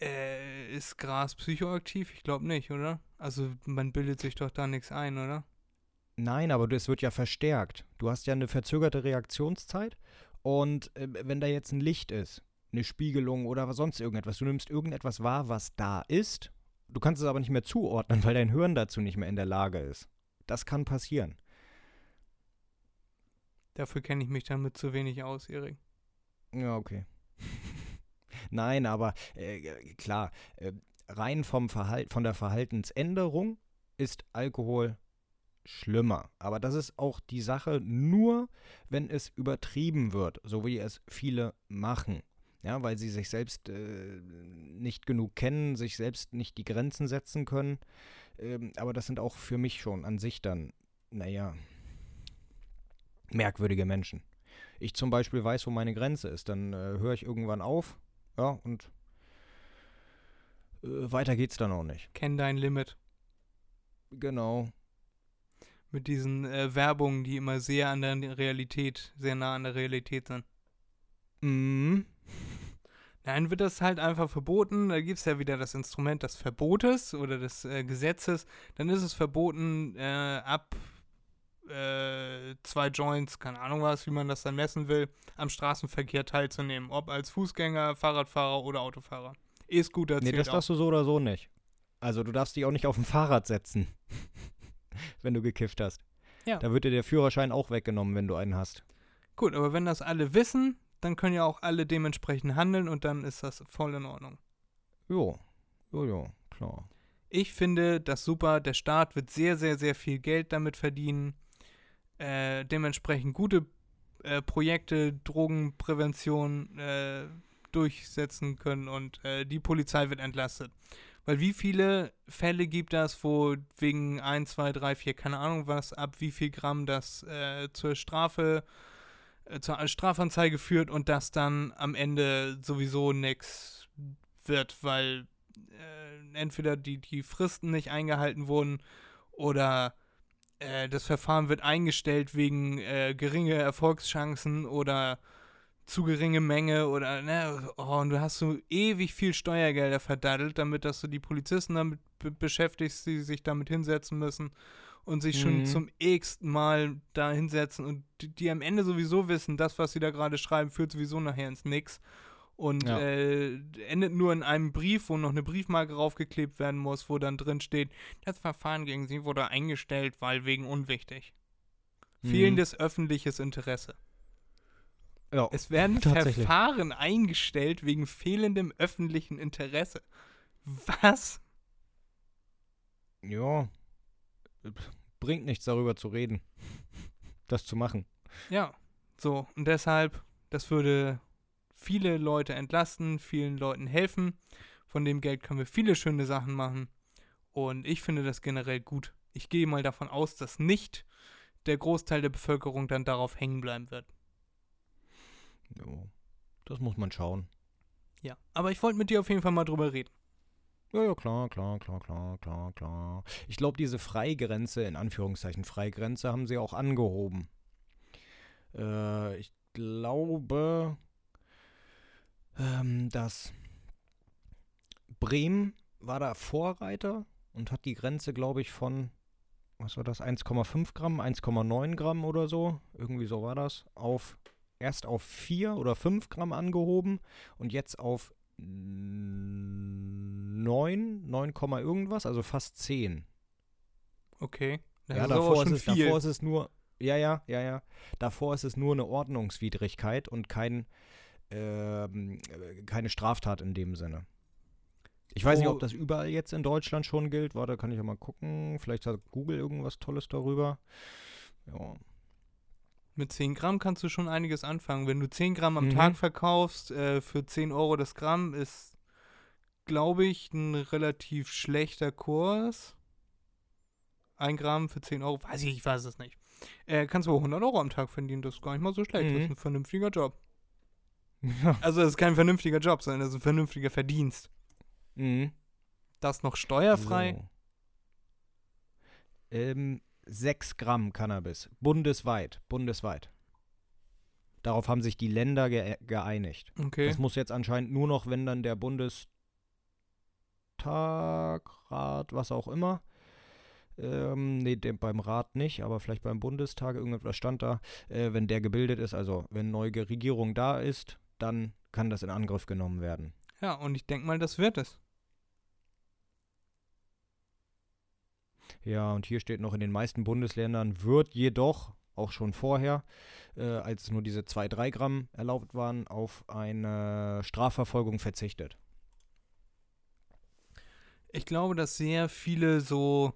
Äh, ist Gras psychoaktiv? Ich glaube nicht, oder? Also man bildet sich doch da nichts ein, oder? Nein, aber es wird ja verstärkt. Du hast ja eine verzögerte Reaktionszeit und äh, wenn da jetzt ein Licht ist, eine Spiegelung oder sonst irgendetwas, du nimmst irgendetwas wahr, was da ist, du kannst es aber nicht mehr zuordnen, (laughs) weil dein Hirn dazu nicht mehr in der Lage ist. Das kann passieren. Dafür kenne ich mich damit zu wenig aus, Erik. Ja, okay. (laughs) Nein, aber äh, klar, äh, rein vom Verhalt, von der Verhaltensänderung ist Alkohol schlimmer. Aber das ist auch die Sache nur, wenn es übertrieben wird, so wie es viele machen. Ja, weil sie sich selbst äh, nicht genug kennen, sich selbst nicht die Grenzen setzen können. Ähm, aber das sind auch für mich schon an sich dann, naja, merkwürdige Menschen. ich zum Beispiel weiß, wo meine Grenze ist. Dann äh, höre ich irgendwann auf, ja, und äh, weiter geht's dann auch nicht. Kenn dein Limit. Genau. Mit diesen äh, Werbungen, die immer sehr an der Realität, sehr nah an der Realität sind. Mhm. Nein, wird das halt einfach verboten. Da gibt es ja wieder das Instrument des Verbotes oder des äh, Gesetzes. Dann ist es verboten, äh, ab äh, zwei Joints, keine Ahnung was, wie man das dann messen will, am Straßenverkehr teilzunehmen. Ob als Fußgänger, Fahrradfahrer oder Autofahrer. E-Scooter Nee, zählt das auch. darfst du so oder so nicht. Also du darfst dich auch nicht auf ein Fahrrad setzen, (laughs) wenn du gekifft hast. Ja. Da wird dir der Führerschein auch weggenommen, wenn du einen hast. Gut, aber wenn das alle wissen, dann können ja auch alle dementsprechend handeln und dann ist das voll in Ordnung. Jo, jo, jo, klar. Ich finde das super. Der Staat wird sehr, sehr, sehr viel Geld damit verdienen. Äh, dementsprechend gute äh, Projekte, Drogenprävention äh, durchsetzen können und äh, die Polizei wird entlastet. Weil wie viele Fälle gibt das, wo wegen 1, 2, 3, 4, keine Ahnung was, ab wie viel Gramm das äh, zur Strafe, äh, zur Strafanzeige führt und das dann am Ende sowieso nichts wird, weil äh, entweder die, die Fristen nicht eingehalten wurden oder äh, das Verfahren wird eingestellt wegen äh, geringe Erfolgschancen oder zu geringe Menge oder ne, oh, und du hast so ewig viel Steuergelder verdaddelt, damit dass du die Polizisten damit be beschäftigst, die sich damit hinsetzen müssen und sich schon Mhm. zum x-ten Mal da hinsetzen und die, die am Ende sowieso wissen, das, was sie da gerade schreiben, führt sowieso nachher ins Nix und Ja. äh, endet nur in einem Brief, wo noch eine Briefmarke raufgeklebt werden muss, wo dann drin steht, das Verfahren gegen sie wurde eingestellt, weil wegen unwichtig. Mhm. Fehlendes öffentliches Interesse. Ja, Es werden. (laughs) Verfahren eingestellt wegen fehlendem öffentlichen Interesse. Was? ja. Bringt nichts darüber zu reden. Das zu machen. Ja, so. Und deshalb, das würde viele Leute entlasten, vielen Leuten helfen. Von dem Geld können wir viele schöne Sachen machen. Und ich finde das generell gut. Ich gehe mal davon aus, dass nicht der Großteil der Bevölkerung dann darauf hängen bleiben wird. Jo. Das muss man schauen. Ja. Aber ich wollte mit dir auf jeden Fall mal drüber reden. Ja, ja, klar, klar, klar, klar, klar, klar. Ich glaube, diese Freigrenze, in Anführungszeichen Freigrenze, haben sie auch angehoben. Äh, ich glaube, ähm, dass Bremen war da Vorreiter und hat die Grenze, glaube ich, von, was war das, 1,5 Gramm, 1,9 Gramm oder so, irgendwie so war das, auf erst auf 4 oder 5 Gramm angehoben und jetzt auf 9, 9, Komma irgendwas, also fast 10. Okay. Das ja, ist davor ist, es, viel. davor ist es nur, ja, ja, ja, ja. Davor ist es nur eine Ordnungswidrigkeit und kein, ähm, äh, keine Straftat in dem Sinne. Ich weiß nicht, Wo- ob das überall jetzt in Deutschland schon gilt. Warte, kann ich ja mal gucken. Vielleicht hat Google irgendwas Tolles darüber. Ja. Mit 10 Gramm kannst du schon einiges anfangen. Wenn du 10 Gramm am Mhm. Tag verkaufst, äh, für 10 Euro das Gramm, ist, glaube ich, ein relativ schlechter Kurs. Ein Gramm für 10 Euro, weiß ich, ich weiß es nicht. Äh, kannst du aber 100 Euro am Tag verdienen, das ist gar nicht mal so schlecht. Das Mhm. ist ein vernünftiger Job. ja. Also, das ist kein vernünftiger Job, sondern das ist ein vernünftiger Verdienst. Mhm. Das noch steuerfrei. So. Ähm, 6 Gramm Cannabis. Bundesweit. Bundesweit. Darauf haben sich die Länder ge geeinigt. Okay. Das muss jetzt anscheinend nur noch, wenn dann der Bundestag, Rat, was auch immer, ähm, nee, dem, beim Rat nicht, aber vielleicht beim Bundestag, irgendetwas stand da, äh, wenn der gebildet ist, also wenn neue Regierung da ist, dann kann das in Angriff genommen werden. Ja, und ich denke mal, das wird es. Ja, und hier steht noch, in den meisten Bundesländern wird jedoch, auch schon vorher, äh, als nur diese 2-3 Gramm erlaubt waren, auf eine Strafverfolgung verzichtet. Ich glaube, dass sehr viele so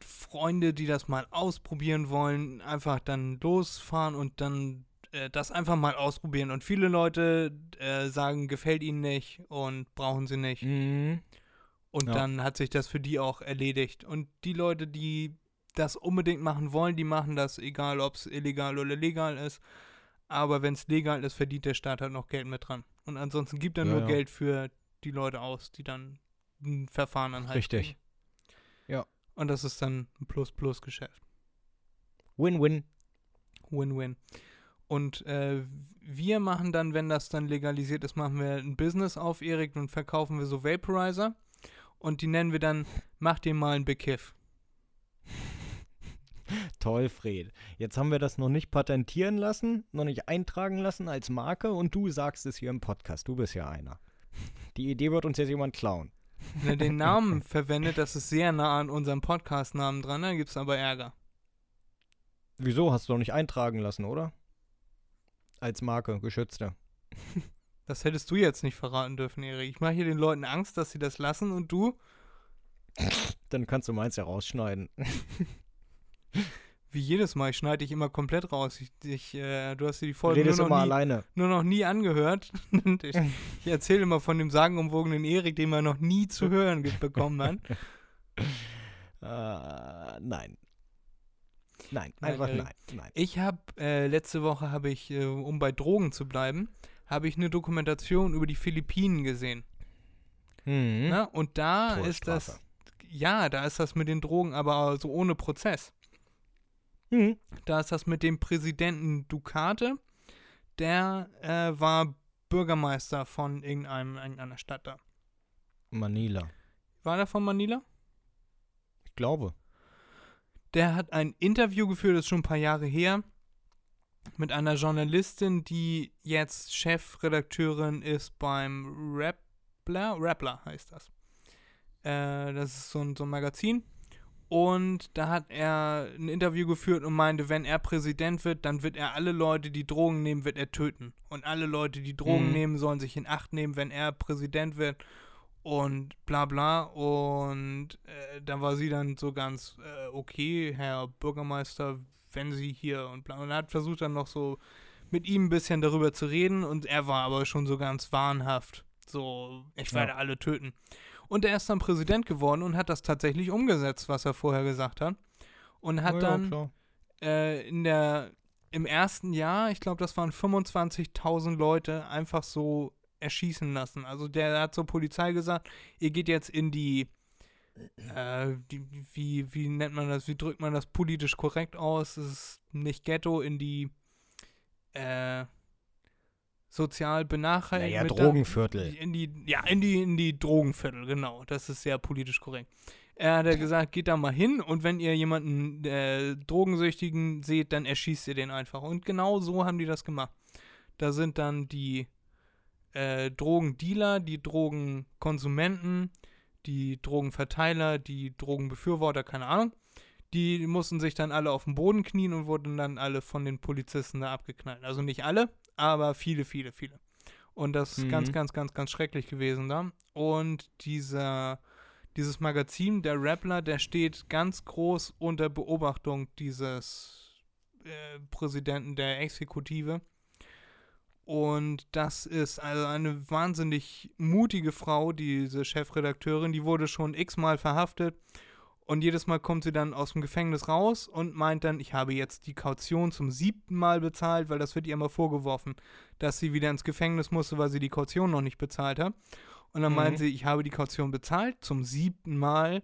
Freunde, die das mal ausprobieren wollen, einfach dann losfahren und dann äh, das einfach mal ausprobieren. Und viele Leute äh, sagen, gefällt ihnen nicht und brauchen sie nicht. Mhm. Und Ja. dann hat sich das für die auch erledigt. Und die Leute, die das unbedingt machen wollen, die machen das, egal ob es illegal oder legal ist. Aber wenn es legal ist, verdient der Staat halt noch Geld mit dran. Und ansonsten gibt er Ja, nur ja. Geld für die Leute aus, die dann ein Verfahren anhalten. Richtig. Ja. Und das ist dann ein Plus-Plus-Geschäft. Win-win. Win-win. Und äh, wir machen dann, wenn das dann legalisiert ist, machen wir ein Business auf, Erik, und verkaufen wir so Vaporizer. Und die nennen wir dann, mach dir mal einen Bekiff. (laughs) Toll, Fred. Jetzt haben wir das noch nicht patentieren lassen, noch nicht eintragen lassen als Marke und du sagst es hier im Podcast. Du bist ja einer. Die Idee wird uns jetzt jemand klauen. Wenn er den Namen (laughs) verwendet, das ist sehr nah an unserem Podcast-Namen dran, da gibt es aber Ärger. Wieso? Hast du doch nicht eintragen lassen, oder? Als Marke, geschützte. (laughs) Das hättest du jetzt nicht verraten dürfen, Erik. Ich mache hier den Leuten Angst, dass sie das lassen und du, Dann kannst du meins ja rausschneiden. wie jedes Mal, ich schneide dich immer komplett raus. Ich, ich, äh, du hast dir die Folge Redest nur noch, nie, alleine. nur noch nie angehört. (laughs) Ich ich erzähle immer von dem sagenumwogenen Erik, den man noch nie zu hören bekommen hat. (laughs) Äh, nein. Nein, Nein, einfach Erik. nein. Nein. Ich habe, äh, letzte Woche habe ich, äh, um bei Drogen zu bleiben, habe ich eine Dokumentation über die Philippinen gesehen. Mhm. Ne? Und da ist das, ja, da ist das mit den Drogen aber so ohne Prozess. Mhm. Da ist das mit dem Präsidenten Ducate, der äh, war Bürgermeister von irgendeinem, irgendeiner Stadt da. Manila. War der von Manila? Ich glaube. Der hat ein Interview geführt, das ist schon ein paar Jahre her, mit einer Journalistin, die jetzt Chefredakteurin ist beim Rappler. Rappler heißt das. Äh, das ist so ein, so ein Magazin. Und da hat er ein Interview geführt und meinte, wenn er Präsident wird, dann wird er alle Leute, die Drogen nehmen, wird er töten. Und alle Leute, die Drogen Mhm. nehmen, sollen sich in Acht nehmen, wenn er Präsident wird. Und bla bla. Und äh, da war sie dann so ganz, äh, okay, Herr Bürgermeister, wenn Sie hier und bla. Und er hat versucht dann noch so mit ihm ein bisschen darüber zu reden. Und er war aber schon so ganz wahnhaft. So, ich Ja. werde alle töten. Und er ist dann Präsident geworden und hat das tatsächlich umgesetzt, was er vorher gesagt hat. Und hat Ja, dann äh, in der im ersten Jahr, ich glaube, das waren 25.000 Leute, einfach so erschießen lassen. Also der hat zur Polizei gesagt, ihr geht jetzt in die, äh, die wie, wie nennt man das, wie drückt man das politisch korrekt aus? Es ist nicht Ghetto, in die äh, sozial benachteiligten. Naja, Drogenviertel. In die, ja, in die, in die Drogenviertel, genau. Das ist sehr politisch korrekt. Er hat ja (laughs) gesagt, geht da mal hin und wenn ihr jemanden äh, Drogensüchtigen seht, dann erschießt ihr den einfach. Und genau so haben die das gemacht. Da sind dann die äh, Drogendealer, die Drogenkonsumenten, die Drogenverteiler, die Drogenbefürworter, keine Ahnung. Die mussten sich dann alle auf den Boden knien und wurden dann alle von den Polizisten da abgeknallt. Also nicht alle, aber viele, viele, viele. Und das ist Mhm. ganz, ganz, ganz, ganz schrecklich gewesen da. Und dieser, dieses Magazin, der Rappler, der steht ganz groß unter Beobachtung dieses äh, Präsidenten der Exekutive. Und das ist also eine wahnsinnig mutige Frau, diese Chefredakteurin, die wurde schon x-mal verhaftet. Und jedes Mal kommt sie dann aus dem Gefängnis raus und meint dann, ich habe jetzt die Kaution zum siebten Mal bezahlt, weil das wird ihr immer vorgeworfen, dass sie wieder ins Gefängnis musste, weil sie die Kaution noch nicht bezahlt hat. Und dann Mhm. meint sie, ich habe die Kaution bezahlt zum siebten Mal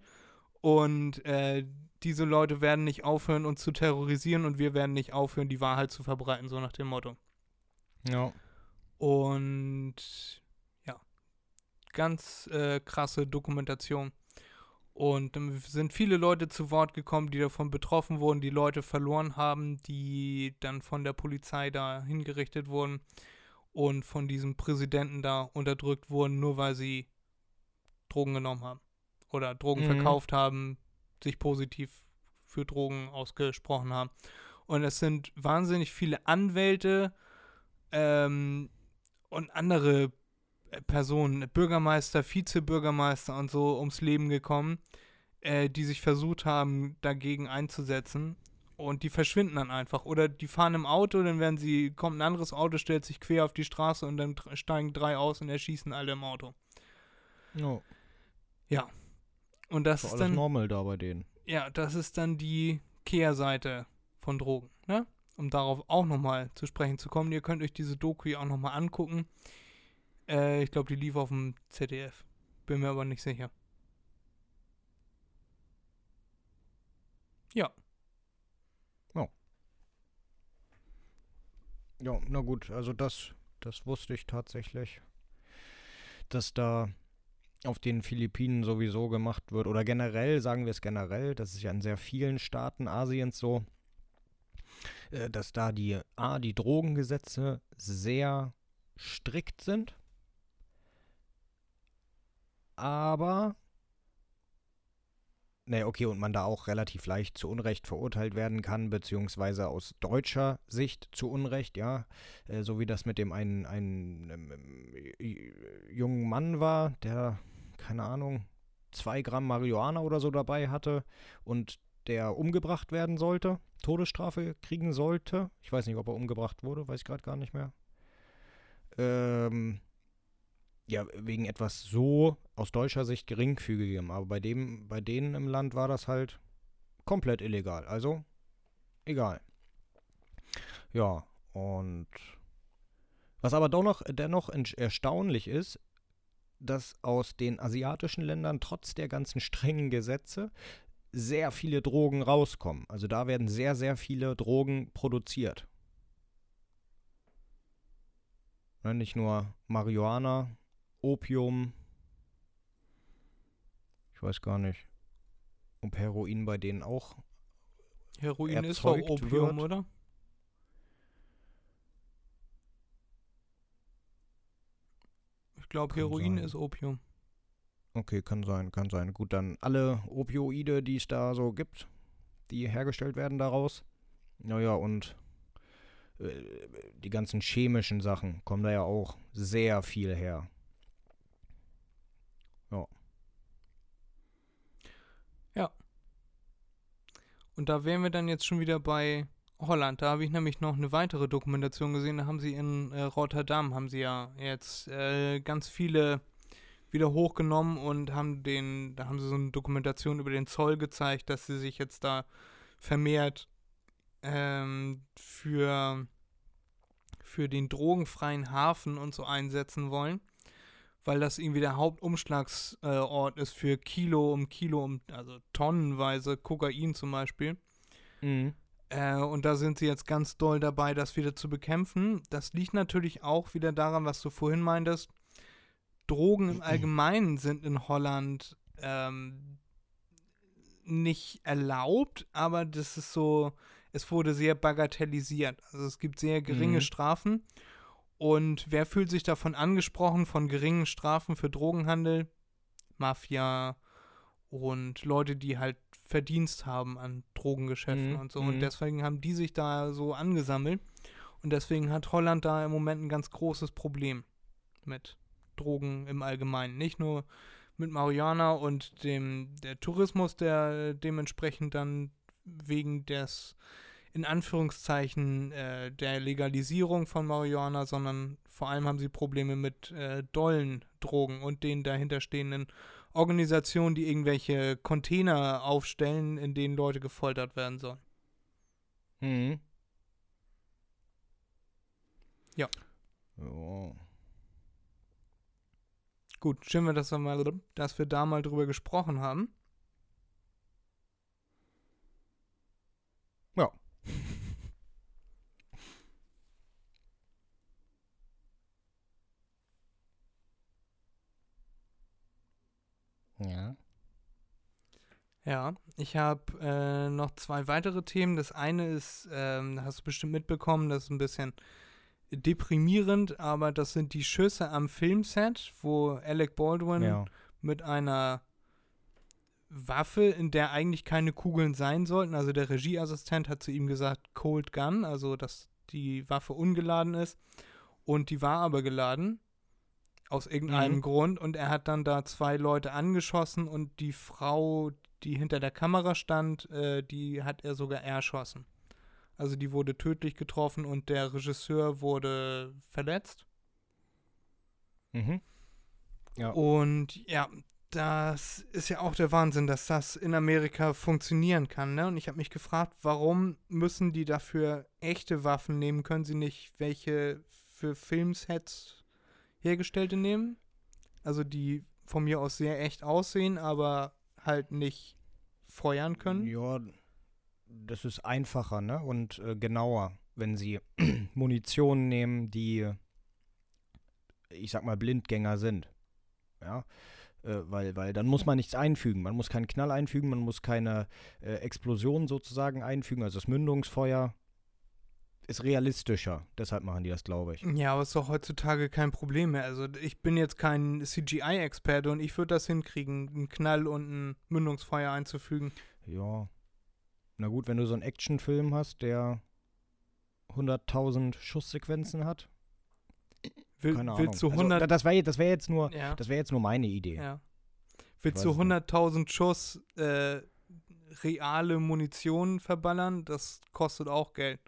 und äh, diese Leute werden nicht aufhören, uns zu terrorisieren und wir werden nicht aufhören, die Wahrheit zu verbreiten, so nach dem Motto. Ja. Und ja, ganz äh, krasse Dokumentation. Und dann sind viele Leute zu Wort gekommen, die davon betroffen wurden, die Leute verloren haben, die dann von der Polizei da hingerichtet wurden und von diesem Präsidenten da unterdrückt wurden, nur weil sie Drogen genommen haben oder Drogen Mhm. verkauft haben, sich positiv für Drogen ausgesprochen haben. Und es sind wahnsinnig viele Anwälte ähm, und andere äh, Personen, Bürgermeister, Vizebürgermeister und so ums Leben gekommen, äh, die sich versucht haben, dagegen einzusetzen. Und die verschwinden dann einfach. Oder die fahren im Auto, dann werden sie, kommt ein anderes Auto, stellt sich quer auf die Straße und dann steigen drei aus und erschießen alle im Auto. ja. Und das Ist ist alles dann, normal da bei denen. ja, das ist dann die Kehrseite von Drogen. Ne? Um darauf auch nochmal zu sprechen zu kommen. Ihr könnt euch diese Doku ja auch nochmal angucken. Äh, ich glaube, die lief auf dem ZDF. Bin mir aber nicht sicher. Ja. Ja, na gut, also das, das wusste ich tatsächlich, dass da auf den Philippinen sowieso gemacht wird, oder generell, sagen wir es generell, das ist ja in sehr vielen Staaten Asiens so, dass da die A, die Drogengesetze sehr strikt sind, aber Nee, okay, und man da auch relativ leicht zu Unrecht verurteilt werden kann, beziehungsweise aus deutscher Sicht zu Unrecht, ja. Äh, so wie das mit dem einen, einen ähm, jungen Mann war, der, keine Ahnung, zwei Gramm Marihuana oder so dabei hatte und der umgebracht werden sollte, Todesstrafe kriegen sollte. Ich weiß nicht, ob er umgebracht wurde, weiß ich gerade gar nicht mehr. Ähm, ja, wegen etwas so aus deutscher Sicht geringfügigem. Aber bei dem, bei denen im Land war das halt komplett illegal. Also egal. Ja, und was aber doch noch, dennoch erstaunlich ist, dass aus den asiatischen Ländern trotz der ganzen strengen Gesetze sehr viele Drogen rauskommen. Also da werden sehr, sehr viele Drogen produziert. Ja, nicht nur Marihuana, Opium. Ich weiß gar nicht, ob Heroin bei denen auch. Heroin ist doch Opium, wird. oder? Ich glaube, Heroin sein. ist Opium. Okay, kann sein, kann sein. Gut, dann alle Opioide, die es da so gibt, die hergestellt werden daraus. Naja, und äh, die ganzen chemischen Sachen kommen da ja auch sehr viel her. Und da wären wir dann jetzt schon wieder bei Holland. Da habe ich nämlich noch eine weitere Dokumentation gesehen. Da haben sie in äh, Rotterdam, haben sie ja jetzt äh, ganz viele wieder hochgenommen und haben den, da haben sie so eine Dokumentation über den Zoll gezeigt, dass sie sich jetzt da vermehrt ähm, für, für den drogenfreien Hafen und so einsetzen wollen weil das irgendwie der Hauptumschlagsort ist für Kilo um Kilo, um, also tonnenweise Kokain zum Beispiel. Mhm. Äh, und da sind sie jetzt ganz doll dabei, das wieder zu bekämpfen. Das liegt natürlich auch wieder daran, was du vorhin meintest. Drogen im Allgemeinen sind in Holland ähm, nicht erlaubt, aber das ist so, es wurde sehr bagatellisiert. Also es gibt sehr geringe Mhm. Strafen. Und wer fühlt sich davon angesprochen, von geringen Strafen für Drogenhandel? Mafia und Leute, die halt Verdienst haben an Drogengeschäften Mhm, und so. mhm. Und deswegen haben die sich da so angesammelt. Und deswegen hat Holland da im Moment ein ganz großes Problem mit Drogen im Allgemeinen. Nicht nur mit Marihuana und dem der Tourismus, der dementsprechend dann wegen des in Anführungszeichen äh, der Legalisierung von Marihuana, sondern vor allem haben sie Probleme mit äh, dollen Drogen und den dahinterstehenden Organisationen, die irgendwelche Container aufstellen, in denen Leute gefoltert werden sollen. Mhm. Ja. Ja. Gut, schön, dass wir, mal, dass wir da mal drüber gesprochen haben. Ja. (laughs) Ja. Ja, ich habe äh, noch zwei weitere Themen. Das eine ist, ähm, hast du bestimmt mitbekommen, das ist ein bisschen deprimierend, aber das sind die Schüsse am Filmset, wo Alec Baldwin Ja. mit einer Waffe, in der eigentlich keine Kugeln sein sollten. Also der Regieassistent hat zu ihm gesagt, Cold Gun, also dass die Waffe ungeladen ist. Und die war aber geladen. Aus irgendeinem Mhm. Grund. Und er hat dann da zwei Leute angeschossen und die Frau, die hinter der Kamera stand, äh, die hat er sogar erschossen. Also die wurde tödlich getroffen und der Regisseur wurde verletzt. Mhm. Ja. Und ja, das ist ja auch der Wahnsinn, dass das in Amerika funktionieren kann, ne? Und ich habe mich gefragt, warum müssen die dafür echte Waffen nehmen? Können sie nicht welche für Filmsets hergestellte nehmen? Also die von mir aus sehr echt aussehen, aber halt nicht feuern können? Ja, das ist einfacher, ne? Und äh, genauer, wenn sie (clears throat) Munition nehmen, die, ich sag mal, Blindgänger sind. Ja. Äh, weil, weil dann muss man nichts einfügen. Man muss keinen Knall einfügen, man muss keine äh, Explosion sozusagen einfügen. Also das Mündungsfeuer ist realistischer. Deshalb machen die das, glaube ich. Ja, aber ist doch heutzutage kein Problem mehr. Also ich bin jetzt kein CGI-Experte und ich würde das hinkriegen, einen Knall und ein Mündungsfeuer einzufügen. Ja. Na gut, wenn du so einen Actionfilm hast, der 100.000 Schusssequenzen hat. Will, Keine Ahnung. willst du Also, 100 da- das wäre das wär jetzt nur, ja, das wäre jetzt nur meine Idee. ja. Willst du es nicht. 100.000 Schuss äh, reale Munition verballern? Das kostet auch Geld.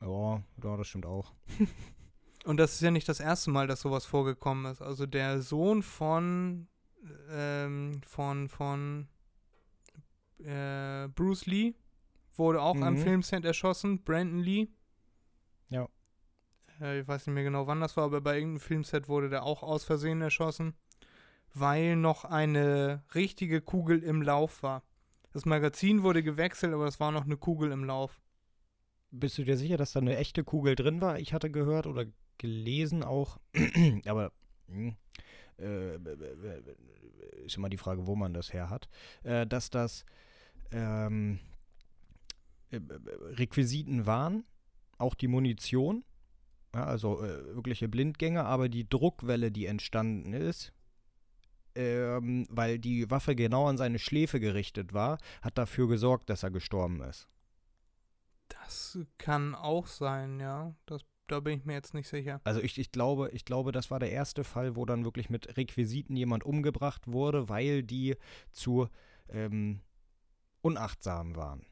Ja, ja, das stimmt auch. (laughs) Und das ist ja nicht das erste Mal, dass sowas vorgekommen ist. Also der Sohn von ähm, von von äh, Bruce Lee wurde auch am Mhm. Filmset erschossen. Brandon Lee. Ja. Äh, ich weiß nicht mehr genau, wann das war, aber bei irgendeinem Filmset wurde der auch aus Versehen erschossen, weil noch eine richtige Kugel im Lauf war. Das Magazin wurde gewechselt, aber es war noch eine Kugel im Lauf. Bist du dir sicher, dass da eine echte Kugel drin war? Ich hatte gehört oder gelesen auch, (clears throat) aber hm, äh, ist immer die Frage, wo man das her hat, äh, dass das ähm, äh, b- Requisiten waren, auch die Munition, ja, also äh, wirkliche Blindgänger, aber die Druckwelle, die entstanden ist, ähm, weil die Waffe genau an seine Schläfe gerichtet war, hat dafür gesorgt, dass er gestorben ist. Das kann auch sein, ja. Das, da bin ich mir jetzt nicht sicher. Also ich, ich glaube, ich glaube, das war der erste Fall, wo dann wirklich mit Requisiten jemand umgebracht wurde, weil die zu ähm, unachtsam waren.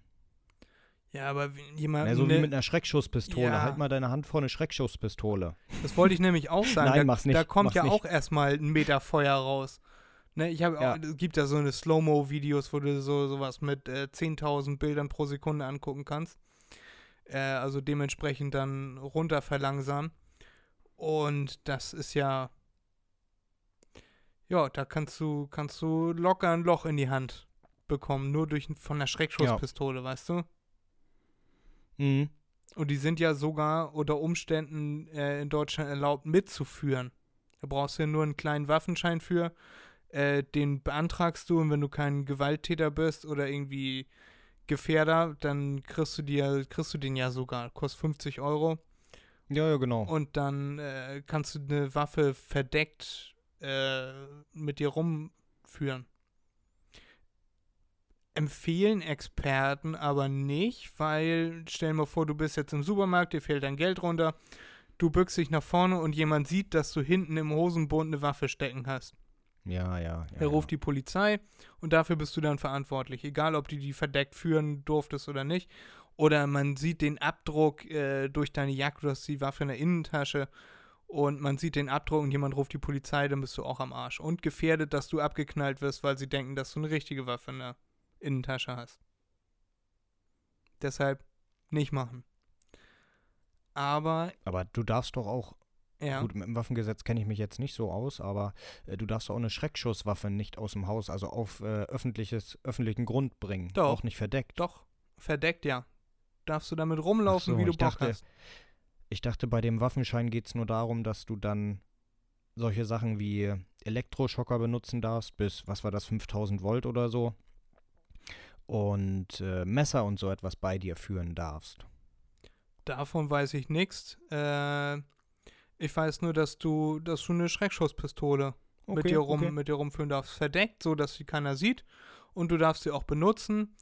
Ja, aber jemand. Ja, so wie ne- mit einer Schreckschusspistole. Ja. Halt mal deine Hand vor eine Schreckschusspistole. Das wollte ich nämlich auch sagen. (laughs) Nein, da, mach's nicht, da kommt ja nicht. auch erstmal ein Meter Feuer raus. Ne, ich habe, Ja. es gibt ja so eine Slow-Mo-Videos, wo du so sowas mit äh, 10.000 Bildern pro Sekunde angucken kannst. Äh, also dementsprechend dann runter verlangsamen. Und das ist ja, ja, da kannst du, kannst du locker ein Loch in die Hand bekommen, nur durch von der Schreckschusspistole, weißt du? Mhm. Und die sind ja sogar unter Umständen äh, in Deutschland erlaubt mitzuführen. Da brauchst du ja nur einen kleinen Waffenschein für. Äh, den beantragst du und wenn du kein Gewalttäter bist oder irgendwie Gefährder, dann kriegst du dir, kriegst du den ja sogar. Kostet 50 Euro. Ja, ja, genau. Und dann äh, kannst du eine Waffe verdeckt äh, mit dir rumführen. Empfehlen Experten aber nicht, weil stell dir mal vor, du bist jetzt im Supermarkt, dir fällt dein Geld runter, du bückst dich nach vorne und jemand sieht, dass du hinten im Hosenbund eine Waffe stecken hast. ja, ja. ja Er ruft ja. die Polizei und dafür bist du dann verantwortlich, egal ob du die verdeckt führen durftest oder nicht. Oder man sieht den Abdruck äh, durch deine Jacke, du hast die Waffe in der Innentasche und man sieht den Abdruck und jemand ruft die Polizei, dann bist du auch am Arsch. Und gefährdet, dass du abgeknallt wirst, weil sie denken, dass du eine richtige Waffe in der Innentasche hast. Deshalb nicht machen. Aber, Aber du darfst doch auch, ja. gut, mit dem Waffengesetz kenne ich mich jetzt nicht so aus, aber äh, du darfst auch eine Schreckschusswaffe nicht aus dem Haus, also auf äh, öffentliches, öffentlichen Grund bringen. Doch. Auch nicht verdeckt. Doch, verdeckt ja. Darfst du damit rumlaufen, so, wie du Bock dachte, hast. Ich dachte, bei dem Waffenschein geht es nur darum, dass du dann solche Sachen wie Elektroschocker benutzen darfst, bis, was war das, 5000 Volt oder so. Und äh, Messer und so etwas bei dir führen darfst. Davon weiß ich nichts. Äh, ich weiß nur, dass du, dass du eine Schreckschusspistole mit, dir rum, mit dir rumführen darfst. Verdeckt, so dass sie keiner sieht. Und du darfst sie auch benutzen.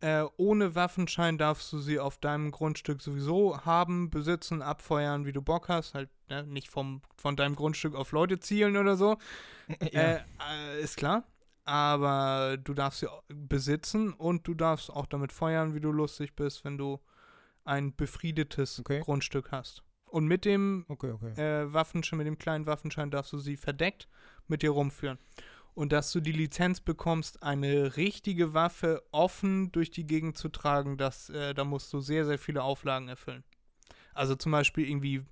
Äh, ohne Waffenschein darfst du sie auf deinem Grundstück sowieso haben, besitzen, abfeuern, wie du Bock hast. Halt ne? nicht vom, von deinem Grundstück auf Leute zielen oder so. (laughs) ja. Äh, äh, ist klar. Aber du darfst sie besitzen und du darfst auch damit feuern, wie du lustig bist, wenn du ein befriedetes Okay. Grundstück hast. Und mit dem okay, okay. äh, Waffenschein, mit dem kleinen Waffenschein darfst du sie verdeckt mit dir rumführen. und dass du die Lizenz bekommst, eine richtige Waffe offen durch die Gegend zu tragen, das, äh, da musst du sehr, sehr viele Auflagen erfüllen. Also zum Beispiel irgendwie,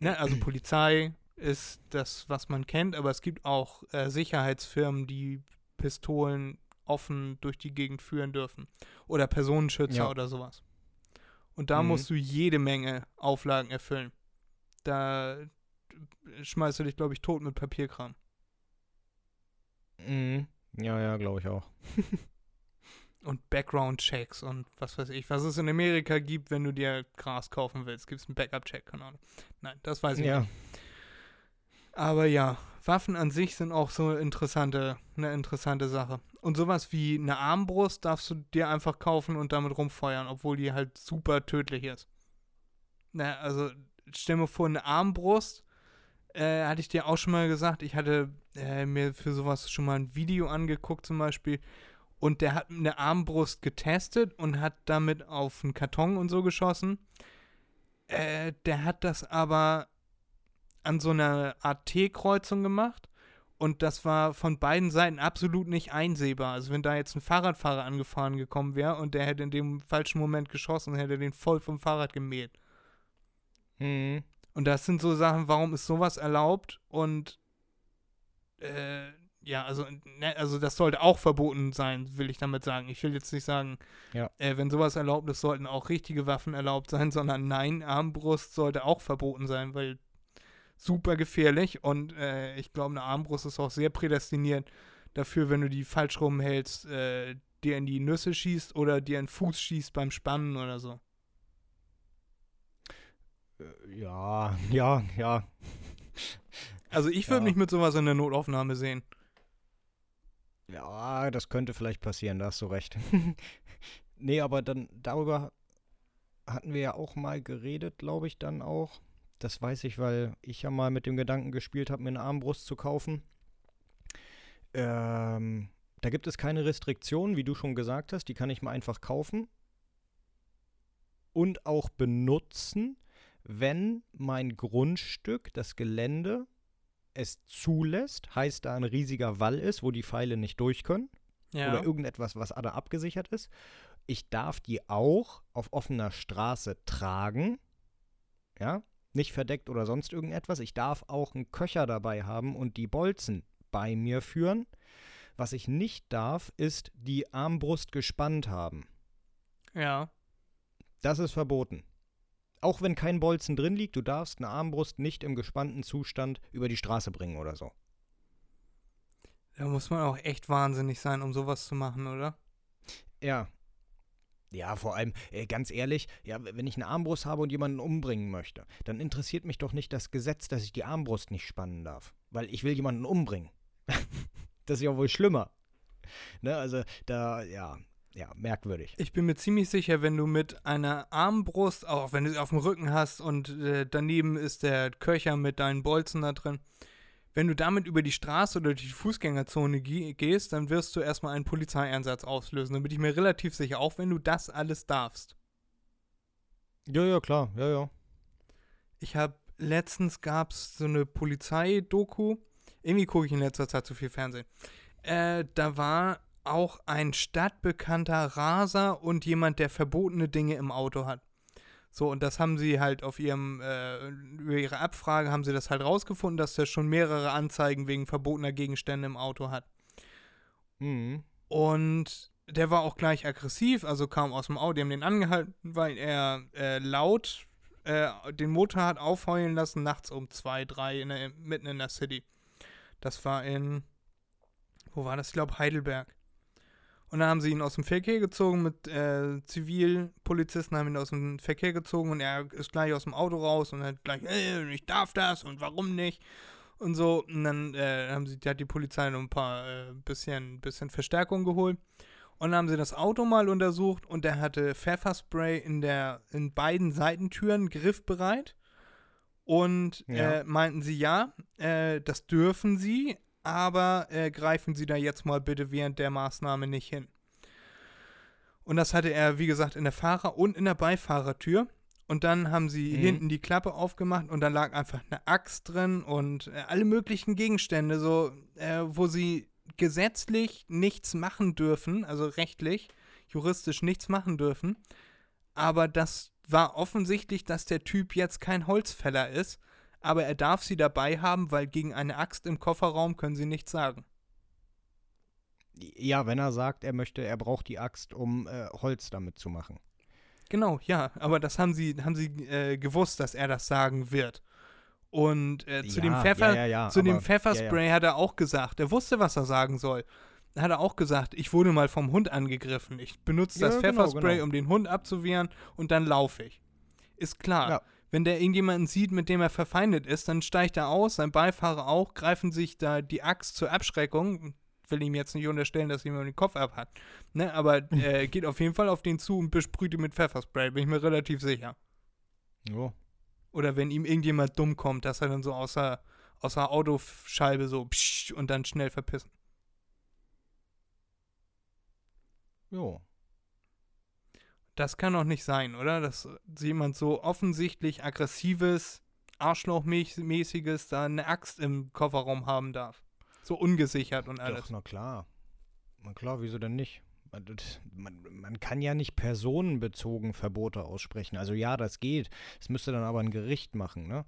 ne, also (clears throat) Polizei ist das, was man kennt, aber es gibt auch äh, Sicherheitsfirmen, die Pistolen offen durch die Gegend führen dürfen. Oder Personenschützer Ja. oder sowas. Und da Mhm. musst du jede Menge Auflagen erfüllen. Da schmeißt du dich, glaube ich, tot mit Papierkram. Mhm. Ja, ja, glaube ich auch. (laughs) Und Background-Checks und was weiß ich, was es in Amerika gibt, wenn du dir Gras kaufen willst. Gibt es einen Backup-Check, keine Ahnung. Nein, das weiß ich Ja. nicht. Aber ja, Waffen an sich sind auch so interessante, eine interessante Sache. Und sowas wie eine Armbrust darfst du dir einfach kaufen und damit rumfeuern, obwohl die halt super tödlich ist. Na, also stell mir vor, eine Armbrust, äh, hatte ich dir auch schon mal gesagt, ich hatte äh, mir für sowas schon mal ein Video angeguckt zum Beispiel und der hat eine Armbrust getestet und hat damit auf einen Karton und so geschossen. Äh, der hat das aber an so einer Art T-Kreuzung gemacht und das war von beiden Seiten absolut nicht einsehbar. Also wenn da jetzt ein Fahrradfahrer angefahren gekommen wäre und der hätte in dem falschen Moment geschossen, hätte den voll vom Fahrrad gemäht. Mhm. Und das sind so Sachen, warum ist sowas erlaubt und äh, ja, also, ne, also das sollte auch verboten sein, will ich damit sagen. Ich will jetzt nicht sagen, Ja. äh, wenn sowas erlaubt ist, sollten auch richtige Waffen erlaubt sein, (laughs) sondern nein, Armbrust sollte auch verboten sein, weil super gefährlich und äh, ich glaube, eine Armbrust ist auch sehr prädestiniert dafür, wenn du die falsch rumhältst, äh, dir in die Nüsse schießt oder dir in den Fuß schießt beim Spannen oder so. Äh, Ja, (laughs) ja, ja. Also ich würde Ja. mich mit sowas in der Notaufnahme sehen. Ja, das könnte vielleicht passieren, da hast du recht. (laughs) nee, aber dann darüber hatten wir ja auch mal geredet, glaube ich, dann auch. Das weiß ich, weil ich ja mal mit dem Gedanken gespielt habe, mir eine Armbrust zu kaufen. Ähm, da gibt es keine Restriktionen, wie du schon gesagt hast. Die kann ich mir einfach kaufen und auch benutzen, wenn mein Grundstück, das Gelände, es zulässt, heißt da ein riesiger Wall ist, wo die Pfeile nicht durch können Ja. oder irgendetwas, was da abgesichert ist. Ich darf die auch auf offener Straße tragen. Ja, nicht verdeckt oder sonst irgendetwas. Ich darf auch einen Köcher dabei haben und die Bolzen bei mir führen. Was ich nicht darf, ist die Armbrust gespannt haben. ja. Das ist verboten. Auch wenn kein Bolzen drin liegt, du darfst eine Armbrust nicht im gespannten Zustand über die Straße bringen oder so. Da muss man auch echt wahnsinnig sein, um sowas zu machen, oder? Ja. Ja, vor allem, äh, ganz ehrlich, ja, wenn ich eine Armbrust habe und jemanden umbringen möchte, dann interessiert mich doch nicht das Gesetz, dass ich die Armbrust nicht spannen darf. Weil ich will jemanden umbringen. (laughs) das ist ja wohl schlimmer. Ne, also da, ja, ja, merkwürdig. Ich bin mir ziemlich sicher, wenn du mit einer Armbrust, auch wenn du sie auf dem Rücken hast und äh, daneben ist der Köcher mit deinen Bolzen da drin, wenn du damit über die Straße oder die Fußgängerzone ge gehst, dann wirst du erstmal einen Polizeieinsatz auslösen. Da bin ich mir relativ sicher, auch wenn du das alles darfst. Ja, ja, klar, ja, ja. Ich habe letztens gab es so eine Polizeidoku. Irgendwie gucke ich in letzter Zeit zu viel Fernsehen. Äh, da war auch ein stadtbekannter Raser und jemand, der verbotene Dinge im Auto hat. So, und das haben sie halt auf ihrem, äh, über ihre Abfrage haben sie das halt rausgefunden, dass der schon mehrere Anzeigen wegen verbotener Gegenstände im Auto hat. Mhm. Und der war auch gleich aggressiv, also kam aus dem Auto, die haben den angehalten, weil er äh, laut äh, den Motor hat aufheulen lassen, nachts um zwei, drei in der, mitten in der City. Das war in, wo war das? Ich glaube Heidelberg. Und dann haben sie ihn aus dem Verkehr gezogen mit äh, Zivilpolizisten, haben ihn aus dem Verkehr gezogen und er ist gleich aus dem Auto raus und hat gleich, äh, ich darf das und warum nicht? Und so. Und dann äh, haben sie, hat die Polizei noch ein paar äh, bisschen, bisschen Verstärkung geholt. Und dann haben sie das Auto mal untersucht und er hatte Pfefferspray in der, in beiden Seitentüren griffbereit. Und Ja. äh, meinten sie, ja, äh, das dürfen sie, aber äh, greifen Sie da jetzt mal bitte während der Maßnahme nicht hin. Und das hatte er, wie gesagt, in der Fahrer- und in der Beifahrertür. Und dann haben sie Mhm. hinten die Klappe aufgemacht und da lag einfach eine Axt drin und äh, alle möglichen Gegenstände, so, äh, wo sie gesetzlich nichts machen dürfen, also rechtlich, juristisch nichts machen dürfen. Aber das war offensichtlich, dass der Typ jetzt kein Holzfäller ist. Aber er darf sie dabei haben, weil gegen eine Axt im Kofferraum können sie nichts sagen. Ja, wenn er sagt, er möchte, er braucht die Axt, um äh, Holz damit zu machen. Genau, ja, aber das haben sie, haben sie äh, gewusst, dass er das sagen wird. Und äh, zu Ja, dem Pfeffer, ja, ja, ja, zu dem aber- Pfefferspray hat er auch gesagt, er wusste, was er sagen soll. Hat er auch gesagt, ich wurde mal vom Hund angegriffen. Ich benutze das Ja, genau, Pfefferspray, genau. um den Hund abzuwehren und dann laufe ich. Ist klar. Wenn der irgendjemanden sieht, mit dem er verfeindet ist, dann steigt er aus, sein Beifahrer auch, greifen sich da die Axt zur Abschreckung. Will ihm jetzt nicht unterstellen, dass jemand den Kopf abhat. Ne, aber (laughs) äh, geht auf jeden Fall auf den zu und besprüht ihn mit Pfefferspray, bin ich mir relativ sicher. Jo. Oder wenn ihm irgendjemand dumm kommt, dass er dann so außer, außer Autoscheibe so psch, und dann schnell verpissen. Jo. Das kann doch nicht sein, oder? Dass jemand so offensichtlich aggressives, Arschlochmäßiges da eine Axt im Kofferraum haben darf. So ungesichert und alles. Doch, na klar. Na klar, wieso denn nicht? Man, man kann ja nicht personenbezogen Verbote aussprechen. Also ja, das geht. Das müsste dann aber ein Gericht machen, ne?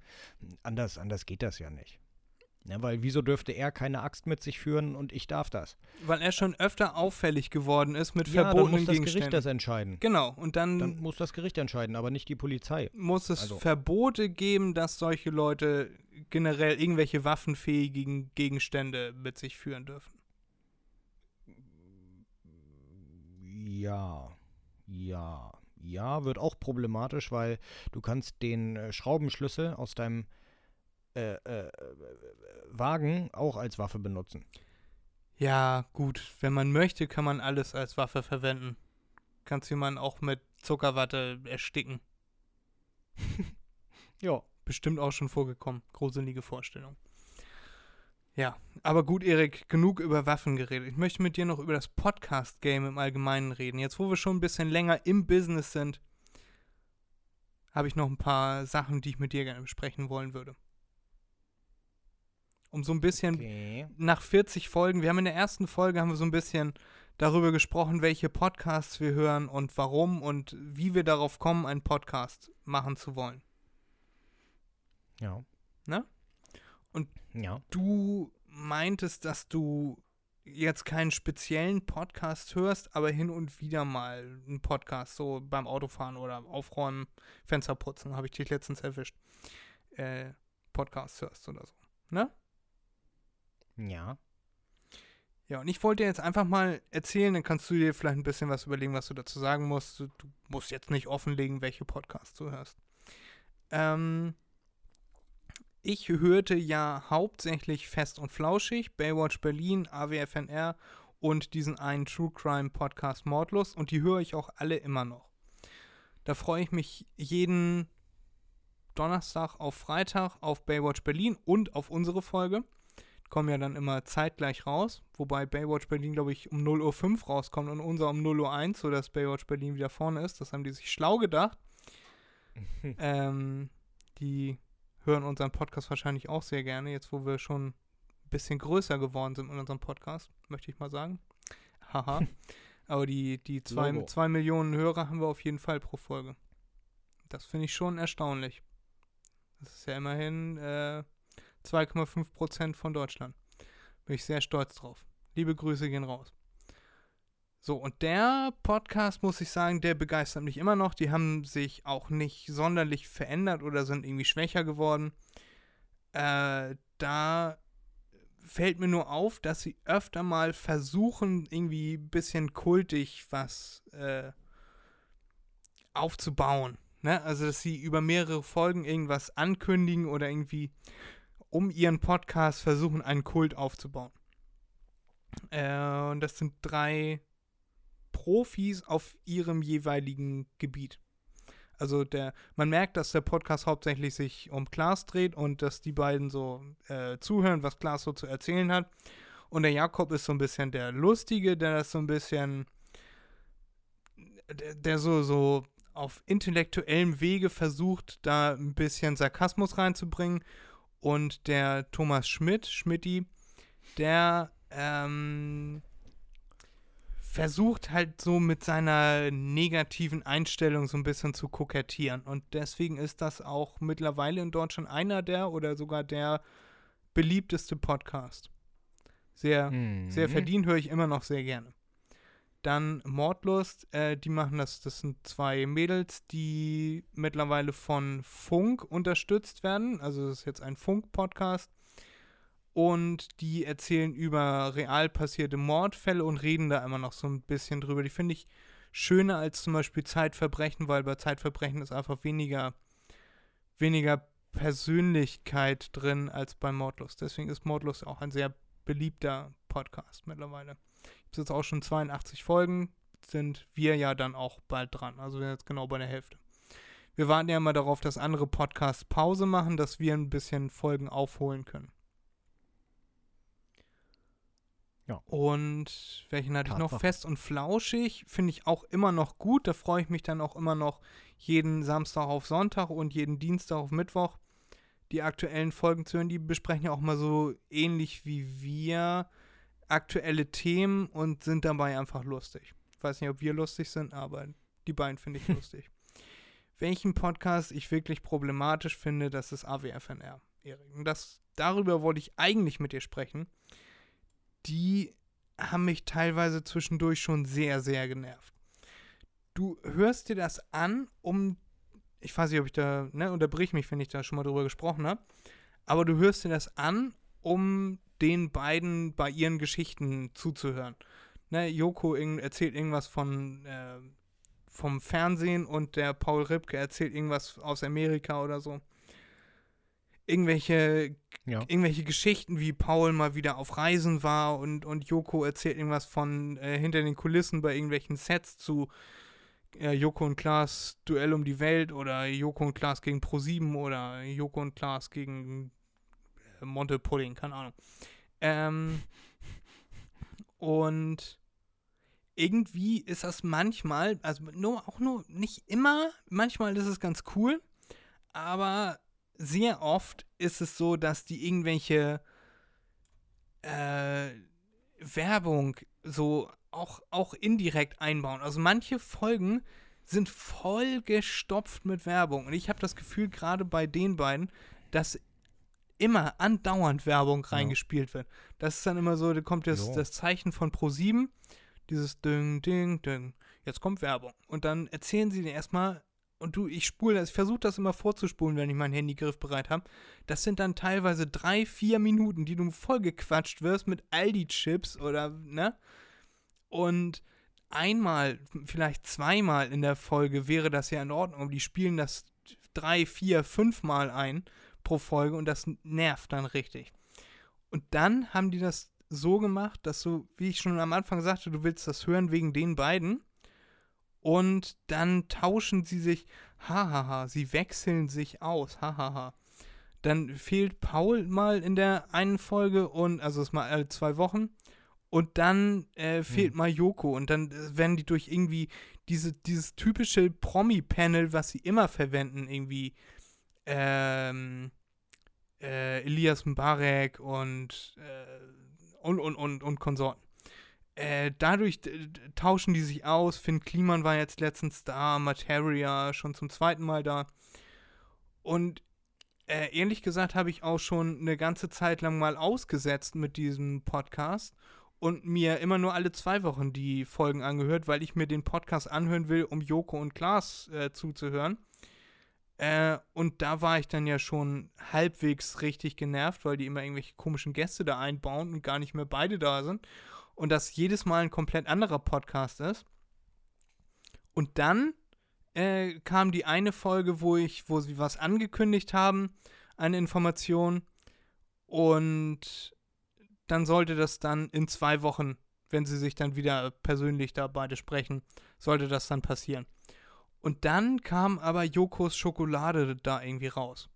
Anders, anders geht das ja nicht. Ja, weil wieso dürfte er keine Axt mit sich führen und ich darf das? Weil er schon öfter auffällig geworden ist mit Ja, dann verbotenen muss das Gericht Gegenständen. das entscheiden. genau, und dann, Dann muss das Gericht entscheiden, aber nicht die Polizei. muss es also- Verbote geben, dass solche Leute generell irgendwelche waffenfähigen Gegenstände mit sich führen dürfen. Ja, ja, ja, wird auch problematisch, weil du kannst den äh, Schraubenschlüssel aus deinem äh, äh, äh, Wagen auch als Waffe benutzen. Ja, gut, wenn man möchte, kann man alles als Waffe verwenden. Kannst jemanden auch mit Zuckerwatte ersticken. (laughs) Ja. Bestimmt auch schon vorgekommen. Gruselige Vorstellung. Ja, aber gut, Erik, genug über Waffen geredet. Ich möchte mit dir noch über das Podcast-Game im Allgemeinen reden. Jetzt, wo wir schon ein bisschen länger im Business sind, habe ich noch ein paar Sachen, die ich mit dir gerne besprechen wollen würde. Um so ein bisschen Okay. nach 40 Folgen, wir haben in der ersten Folge haben wir so ein bisschen darüber gesprochen, welche Podcasts wir hören und warum und wie wir darauf kommen, einen Podcast machen zu wollen. Ja. Ne? Und- Ja. Du meintest, dass du jetzt keinen speziellen Podcast hörst, aber hin und wieder mal einen Podcast, so beim Autofahren oder Aufräumen, Fenster putzen, habe ich dich letztens erwischt. Äh, Podcast hörst oder so. Ne? Ja. Ja, und ich wollte dir jetzt einfach mal erzählen, dann kannst du dir vielleicht ein bisschen was überlegen, was du dazu sagen musst. Du, du musst jetzt nicht offenlegen, welche Podcasts du hörst. Ähm, ich hörte ja hauptsächlich Fest und Flauschig, Baywatch Berlin, AWFNR und diesen einen True Crime Podcast Mordlust und die höre ich auch alle immer noch. Da freue ich mich jeden Donnerstag auf Freitag auf Baywatch Berlin und auf unsere Folge kommen ja dann immer zeitgleich raus, wobei Baywatch Berlin, glaube ich, um 0.05 Uhr rauskommt und unser um 0.01 Uhr, sodass Baywatch Berlin wieder vorne ist. Das haben die sich schlau gedacht. (laughs) ähm, die hören unseren Podcast wahrscheinlich auch sehr gerne, jetzt wo wir schon ein bisschen größer geworden sind in unserem Podcast, möchte ich mal sagen. Haha. (laughs) Aber die, die zwei, Logo. zwei Millionen Hörer haben wir auf jeden Fall pro Folge. Das finde ich schon erstaunlich. Das ist ja immerhin äh, 2,5 Prozent von Deutschland. Bin ich sehr stolz drauf. Liebe Grüße gehen raus. So, und der Podcast, muss ich sagen, der begeistert mich immer noch. Die haben sich auch nicht sonderlich verändert oder sind irgendwie schwächer geworden. Äh, da fällt mir nur auf, dass sie öfter mal versuchen, irgendwie ein bisschen kultig was äh, aufzubauen. Ne? Also, dass sie über mehrere Folgen irgendwas ankündigen oder irgendwie um ihren Podcast versuchen, einen Kult aufzubauen. Äh, und das sind drei Profis auf ihrem jeweiligen Gebiet. Also der, man merkt, dass der Podcast hauptsächlich sich um Klaas dreht und dass die beiden so äh, zuhören, was Klaas so zu erzählen hat. Und der Jakob ist so ein bisschen der Lustige, der das so ein bisschen, der, der so, so auf intellektuellem Wege versucht, da ein bisschen Sarkasmus reinzubringen. Und der Thomas Schmidt, Schmidti, der ähm, versucht halt so mit seiner negativen Einstellung so ein bisschen zu kokettieren. Und deswegen ist das auch mittlerweile in Deutschland einer der oder sogar der beliebteste Podcast. Sehr, Mhm. sehr verdient, höre ich immer noch sehr gerne. Dann Mordlust, äh, die machen das, das sind zwei Mädels, die mittlerweile von Funk unterstützt werden. Also das ist jetzt ein Funk-Podcast. Und die erzählen über real passierte Mordfälle und reden da immer noch so ein bisschen drüber. Die finde ich schöner als zum Beispiel Zeitverbrechen, weil bei Zeitverbrechen ist einfach weniger, weniger Persönlichkeit drin als bei Mordlust. Deswegen ist Mordlust auch ein sehr beliebter Podcast mittlerweile. Gibt jetzt auch schon 82 Folgen, sind wir ja dann auch bald dran. Also wir sind jetzt genau bei der Hälfte. Wir warten ja immer darauf, dass andere Podcasts Pause machen, dass wir ein bisschen Folgen aufholen können. Ja. Und welchen hatte ich noch? Fest und flauschig finde ich auch immer noch gut. Da freue ich mich dann auch immer noch jeden Samstag auf Sonntag und jeden Dienstag auf Mittwoch die aktuellen Folgen zu hören. Die besprechen ja auch mal so ähnlich wie wir aktuelle Themen und sind dabei einfach lustig. Ich weiß nicht, ob wir lustig sind, aber die beiden finde ich (laughs) lustig. Welchen Podcast ich wirklich problematisch finde, das ist AWFNR, Erik. Und das, darüber wollte ich eigentlich mit dir sprechen. Die haben mich teilweise zwischendurch schon sehr, sehr genervt. Du hörst dir das an, um, ich weiß nicht, ob ich da, ne, unterbrich mich, wenn ich da schon mal drüber gesprochen habe, aber du hörst dir das an, um den beiden bei ihren Geschichten zuzuhören. Ne, Joko erzählt irgendwas von, äh, vom Fernsehen und der Paul Ripke erzählt irgendwas aus Amerika oder so. Irgendwelche Ja. irgendwelche Geschichten, wie Paul mal wieder auf Reisen war und, und Joko erzählt irgendwas von äh, hinter den Kulissen bei irgendwelchen Sets zu äh, Joko und Klaas Duell um die Welt oder Joko und Klaas gegen Pro7 oder Joko und Klaas gegen äh, Monte Pudding, keine Ahnung. Ähm, und irgendwie ist das manchmal, also nur, auch nur nicht immer, manchmal ist es ganz cool, aber sehr oft ist es so, dass die irgendwelche äh, Werbung so auch, auch indirekt einbauen. Also manche Folgen sind voll gestopft mit Werbung. Und ich habe das Gefühl, gerade bei den beiden, dass immer andauernd Werbung reingespielt wird. Das ist dann immer so, da kommt das, Ja. das Zeichen von Pro7, dieses Ding, Ding, Ding. Jetzt kommt Werbung. Und dann erzählen sie dir erstmal, und du, ich spule das, ich versuche das immer vorzuspulen, wenn ich mein Handy griffbereit habe. Das sind dann teilweise drei, vier Minuten, die du vollgequatscht wirst mit Aldi-Chips oder, ne? Und einmal, vielleicht zweimal in der Folge wäre das ja in Ordnung, aber die spielen das drei, vier, fünfmal ein pro Folge und das nervt dann richtig. Und dann haben die das so gemacht, dass du, wie ich schon am Anfang sagte, du willst das hören wegen den beiden. Und dann tauschen sie sich, hahaha, sie wechseln sich aus, hahaha. Dann fehlt Paul mal in der einen Folge und, also es ist mal alle zwei Wochen. Und dann äh, fehlt Hm. mal Joko und dann äh, werden die durch irgendwie diese, dieses typische Promi-Panel, was sie immer verwenden, irgendwie ähm, äh, Elias Mbarek und, äh, und, und, und, und Konsorten. Äh, dadurch tauschen die sich aus. Finn Kliman war jetzt letztens da, Materia schon zum zweiten Mal da. Und äh, ehrlich gesagt habe ich auch schon eine ganze Zeit lang mal ausgesetzt mit diesem Podcast und mir immer nur alle zwei Wochen die Folgen angehört, weil ich mir den Podcast anhören will, um Joko und Klaas äh, zuzuhören. Äh, und da war ich dann ja schon halbwegs richtig genervt, weil die immer irgendwelche komischen Gäste da einbauen und gar nicht mehr beide da sind. Und das jedes Mal ein komplett anderer Podcast ist. Und dann äh, kam die eine Folge, wo ich, wo sie was angekündigt haben, eine Information. Und dann sollte das dann in zwei Wochen, wenn sie sich dann wieder persönlich da beide sprechen, sollte das dann passieren. Und dann kam aber Jokos Schokolade da irgendwie raus.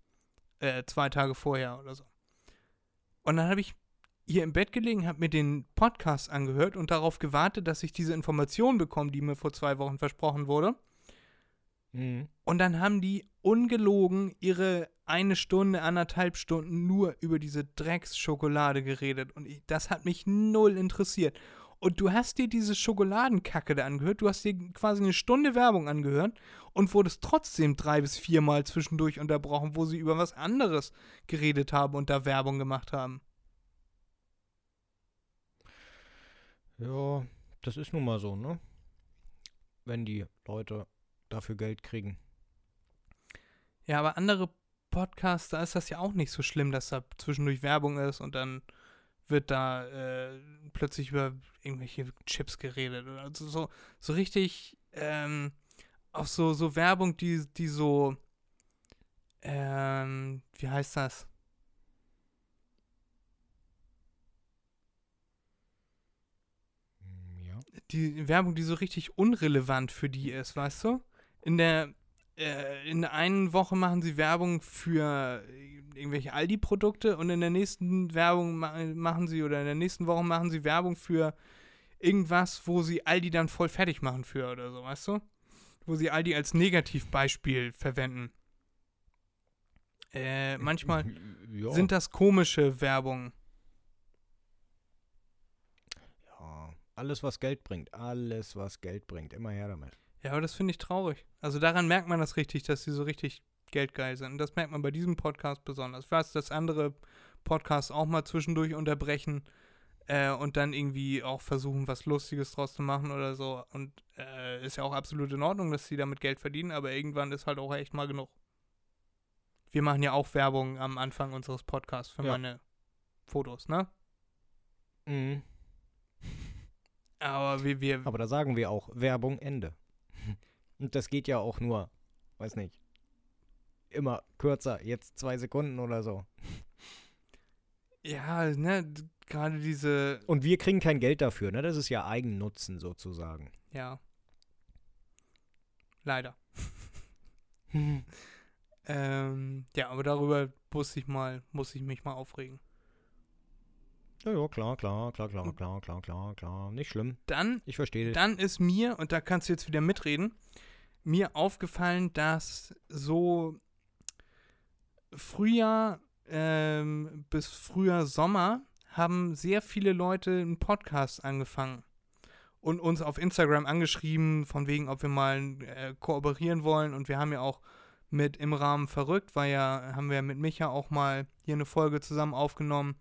Äh, zwei Tage vorher oder so. Und dann habe ich hier im Bett gelegen, habe mir den Podcast angehört und darauf gewartet, dass ich diese Information bekomme, die mir vor zwei Wochen versprochen wurde. Mhm. Und dann haben die ungelogen ihre eine Stunde, anderthalb Stunden nur über diese Drecksschokolade geredet. Und ich, das hat mich null interessiert. Und du hast dir diese Schokoladenkacke da angehört, du hast dir quasi eine Stunde Werbung angehört und wurdest trotzdem drei bis viermal zwischendurch unterbrochen, wo sie über was anderes geredet haben und da Werbung gemacht haben. Ja, das ist nun mal so, ne? Wenn die Leute dafür Geld kriegen. Ja, aber andere Podcasts, da ist das ja auch nicht so schlimm, dass da zwischendurch Werbung ist und dann wird da äh, plötzlich über irgendwelche Chips geredet. Also so, so richtig ähm, auch so, so Werbung, die, die so, ähm, wie heißt das? Hm, Ja. die Werbung, die so richtig unrelevant für die ist, weißt du? In der, äh, in der einen Woche machen sie Werbung für irgendwelche Aldi-Produkte und in der nächsten Werbung ma machen sie oder in der nächsten Woche machen sie Werbung für irgendwas, wo sie Aldi dann voll fertig machen für oder so, weißt du? Wo sie Aldi als Negativbeispiel verwenden. Äh, manchmal (laughs) ja. sind das komische Werbung. ja. Alles, was Geld bringt. Alles, was Geld bringt. Immer her damit. Ja, aber das finde ich traurig. Also daran merkt man das richtig, dass sie so richtig geldgeil sind. Und das merkt man bei diesem Podcast besonders. Ich weiß, dass andere Podcasts auch mal zwischendurch unterbrechen äh, und dann irgendwie auch versuchen, was Lustiges draus zu machen oder so. Und äh, ist ja auch absolut in Ordnung, dass sie damit Geld verdienen, aber irgendwann ist halt auch echt mal genug. Wir machen ja auch Werbung am Anfang unseres Podcasts für Ja. meine Fotos, ne? Mhm. Aber wir, wir Aber da sagen wir auch Werbung Ende. Und das geht ja auch nur, weiß nicht, immer kürzer, jetzt zwei Sekunden oder so. ja, ne, gerade diese, Und wir kriegen kein Geld dafür, ne? Das ist ja Eigennutzen sozusagen. ja. Leider. (laughs) Ähm, ja, aber darüber muss ich mal, muss ich mich mal aufregen. Ja, ja, klar, klar, klar, klar, klar, klar, klar, klar. Nicht schlimm. Dann, Ich verstehe dich. dann ist mir, und da kannst du jetzt wieder mitreden, mir aufgefallen, dass so Frühjahr ähm, bis früher Sommer haben sehr viele Leute einen Podcast angefangen und uns auf Instagram angeschrieben, von wegen, ob wir mal äh, kooperieren wollen. Und wir haben ja auch mit im Rahmen verrückt, weil ja, haben wir mit Micha auch mal hier eine Folge zusammen aufgenommen,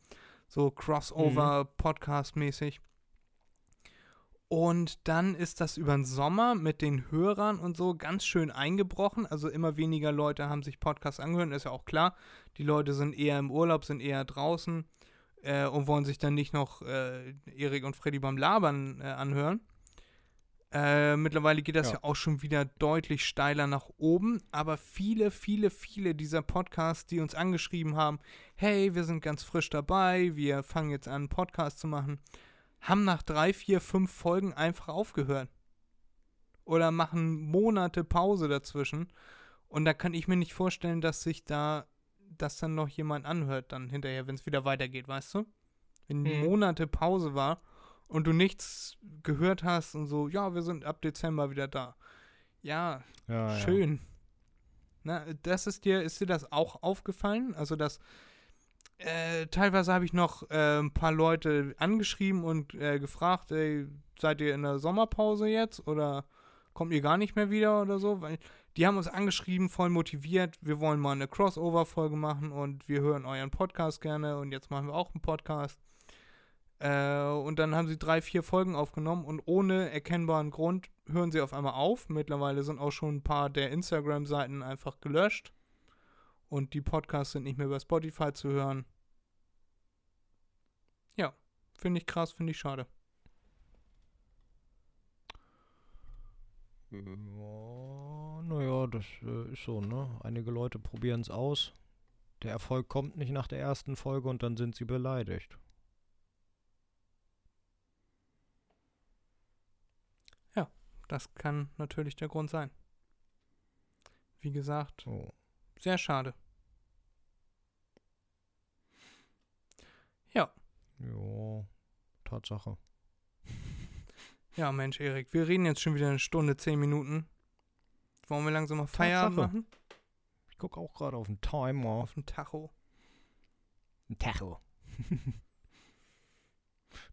so Crossover-Podcast-mäßig. Und dann ist das über den Sommer mit den Hörern und so ganz schön eingebrochen. Also immer weniger Leute haben sich Podcasts angehört, ist ja auch klar. Die Leute sind eher im Urlaub, sind eher draußen äh, und wollen sich dann nicht noch äh, Erik und Freddy beim Labern äh, anhören. Äh, mittlerweile geht das ja. Ja. auch schon wieder deutlich steiler nach oben, aber viele, viele, viele dieser Podcasts, die uns angeschrieben haben, hey, wir sind ganz frisch dabei, wir fangen jetzt an, einen Podcast zu machen, haben nach drei, vier, fünf Folgen einfach aufgehört. Oder machen Monate Pause dazwischen. Und da kann ich mir nicht vorstellen, dass sich da, dass dann noch jemand anhört, dann hinterher, wenn es wieder weitergeht, weißt du? Wenn Mhm. Monate Pause war und du nichts gehört hast und so, ja, wir sind ab Dezember wieder da. Ja, Ja, ja. schön. Na, das ist dir, ist dir das auch aufgefallen? Also, dass äh, teilweise habe ich noch äh, ein paar Leute angeschrieben und äh, gefragt, ey, seid ihr in der Sommerpause jetzt oder kommt ihr gar nicht mehr wieder oder so? Weil die haben uns angeschrieben, voll motiviert, wir wollen mal eine Crossover-Folge machen und wir hören euren Podcast gerne und jetzt machen wir auch einen Podcast. Äh, und dann haben sie drei, vier Folgen aufgenommen und ohne erkennbaren Grund hören sie auf einmal auf. Mittlerweile sind auch schon ein paar der Instagram-Seiten einfach gelöscht. Und die Podcasts sind nicht mehr bei Spotify zu hören. Ja, finde ich krass, finde ich schade. Ja, naja, das äh, ist so, ne? Einige Leute probieren es aus. Der Erfolg kommt nicht nach der ersten Folge und dann sind sie beleidigt. Das kann natürlich der Grund sein. Wie gesagt, Oh. Sehr schade. Ja, Ja, Tatsache. ja, Mensch, Erik, wir reden jetzt schon wieder eine Stunde, zehn Minuten. Wollen wir langsam mal Feierabend Tatsache. machen? Ich gucke auch gerade auf den Timer. Auf dem Tacho. Ein Tacho. (laughs)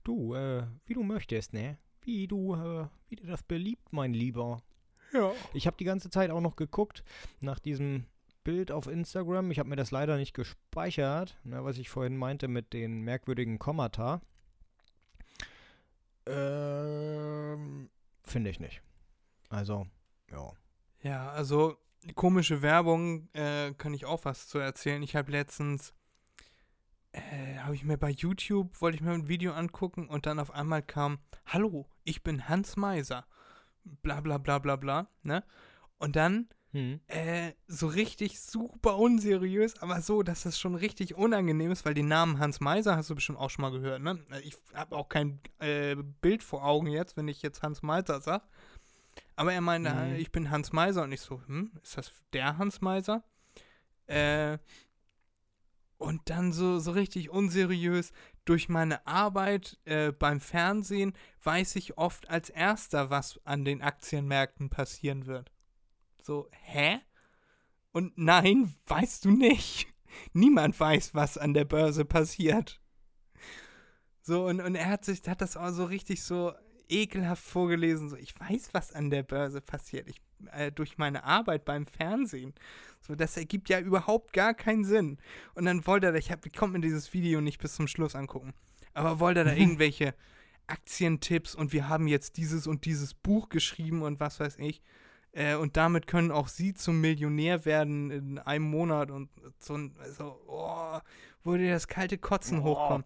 du, äh, wie du möchtest, ne? Wie du, äh, wie dir das beliebt, mein Lieber. Ja. Ich habe die ganze Zeit auch noch geguckt nach diesem Bild auf Instagram. Ich habe mir das leider nicht gespeichert, ne, was ich vorhin meinte mit den merkwürdigen Kommata. Ähm, finde ich nicht. Also, ja. Ja, also komische Werbung äh, kann ich auch was zu erzählen. Ich habe letztens, äh, habe ich mir bei YouTube, wollte ich mir ein Video angucken und dann auf einmal kam, hallo, ich bin Hans Meiser. Bla bla bla bla bla, ne? Und dann Hm. äh, so richtig super unseriös, aber so, dass es schon richtig unangenehm ist, weil den Namen Hans Meiser hast du bestimmt auch schon mal gehört, ne? Ich habe auch kein äh, Bild vor Augen jetzt, wenn ich jetzt Hans Meiser sag. Aber er meinte, äh, ich bin Hans Meiser und ich so, hm, ist das der Hans Meiser? Äh, und dann so, so richtig unseriös. Durch meine Arbeit äh, beim Fernsehen weiß ich oft als erster, was an den Aktienmärkten passieren wird. So, hä? Und nein, weißt du nicht. Niemand weiß, was an der Börse passiert. So, und, und er hat sich, hat das auch so richtig so ekelhaft vorgelesen. So, ich weiß, was an der Börse passiert. Ich, äh, durch meine Arbeit beim Fernsehen. So, das ergibt ja überhaupt gar keinen Sinn. Und dann wollte er, ich, hab, ich konnte mir dieses Video nicht bis zum Schluss angucken. Aber wollte er da (laughs) irgendwelche Aktientipps und wir haben jetzt dieses und dieses Buch geschrieben und was weiß ich. Äh, und damit können auch sie zum Millionär werden in einem Monat und so ein, so, oh, wo dir das kalte Kotzen hochkommt.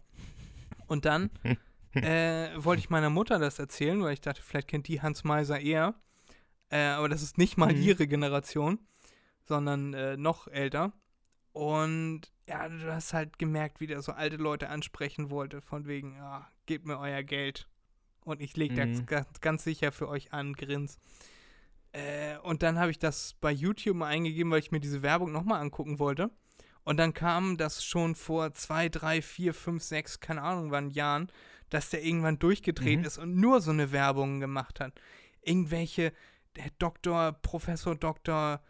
Und dann (laughs) äh, wollte ich meiner Mutter das erzählen, weil ich dachte, vielleicht kennt die Hans Meiser eher. Äh, aber das ist nicht mal Mhm. ihre Generation, sondern äh, noch älter. Und ja, du hast halt gemerkt, wie der so alte Leute ansprechen wollte, von wegen, ja, gebt mir euer Geld. Und ich lege Mhm. das ganz, ganz sicher für euch an, grins. Äh, und dann habe ich das bei YouTube mal eingegeben, weil ich mir diese Werbung nochmal angucken wollte. Und dann kam das schon vor zwei, drei, vier, fünf, sechs, keine Ahnung wann Jahren, dass der irgendwann durchgedreht Mhm. ist und nur so eine Werbung gemacht hat. Irgendwelche, der Doktor, Professor Doktor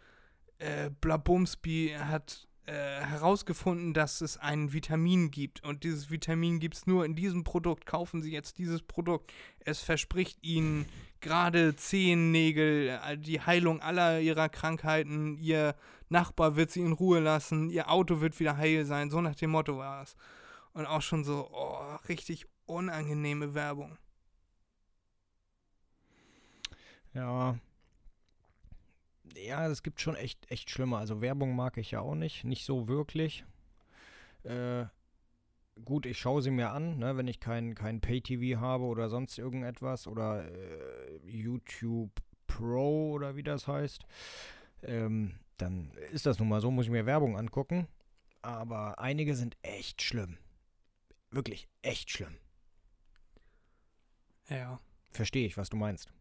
äh, Blabumsby hat äh, herausgefunden, dass es ein Vitamin gibt. Und dieses Vitamin gibt es nur in diesem Produkt. Kaufen Sie jetzt dieses Produkt. Es verspricht Ihnen gerade Zehennägel, äh, die Heilung aller Ihrer Krankheiten. Ihr Nachbar wird Sie in Ruhe lassen. Ihr Auto wird wieder heil sein. So nach dem Motto war es. Und auch schon so, oh, richtig unangenehme Werbung. Ja. Ja, es gibt schon echt, echt schlimme. Also Werbung mag ich ja auch nicht. Nicht so wirklich. Äh, gut, ich schaue sie mir an, ne, wenn ich kein, kein Pay-TV habe oder sonst irgendetwas. Oder äh, YouTube Pro oder wie das heißt. Ähm, dann ist das nun mal so, muss ich mir Werbung angucken. Aber einige sind echt schlimm. Wirklich echt schlimm. Ja. Verstehe ich, was du meinst.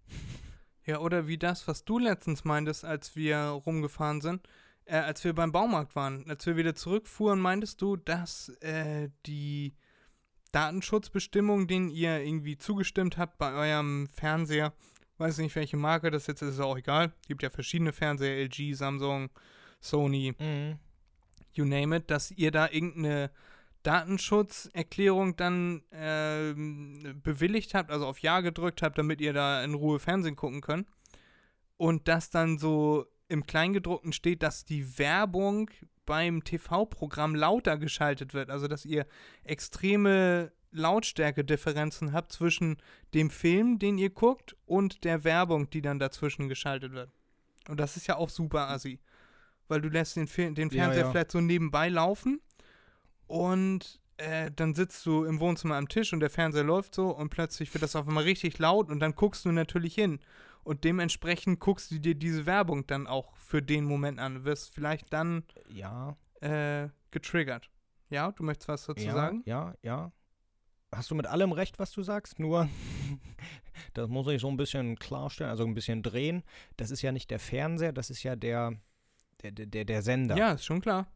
Ja, oder wie das, was du letztens meintest, als wir rumgefahren sind, äh, als wir beim Baumarkt waren, als wir wieder zurückfuhren, meintest du, dass äh, die Datenschutzbestimmungen, denen ihr irgendwie zugestimmt habt bei eurem Fernseher, weiß nicht welche Marke das jetzt ist, ist auch egal, gibt ja verschiedene Fernseher, LG, Samsung, Sony, Mhm. you name it, dass ihr da irgendeine Datenschutzerklärung dann ähm, bewilligt habt, also auf Ja gedrückt habt, damit ihr da in Ruhe Fernsehen gucken könnt. Und dass dann so im Kleingedruckten steht, dass die Werbung beim TV-Programm lauter geschaltet wird. Also dass ihr extreme Lautstärke-Differenzen habt zwischen dem Film, den ihr guckt, und der Werbung, die dann dazwischen geschaltet wird. Und das ist ja auch super assi. Weil du lässt den, Fil den Ja, Fernseher ja. vielleicht so nebenbei laufen und äh, dann sitzt du im Wohnzimmer am Tisch und der Fernseher läuft so und plötzlich wird das auf einmal richtig laut und dann guckst du natürlich hin. Und dementsprechend guckst du dir diese Werbung dann auch für den Moment an. Wirst vielleicht dann Ja, äh, getriggert. Ja, du möchtest was dazu ja, sagen? Ja, ja. Hast du mit allem recht, was du sagst? Nur, (laughs) das muss ich so ein bisschen klarstellen, also ein bisschen drehen. Das ist ja nicht der Fernseher, das ist ja der, der, der, der Sender, Ja, ist schon klar.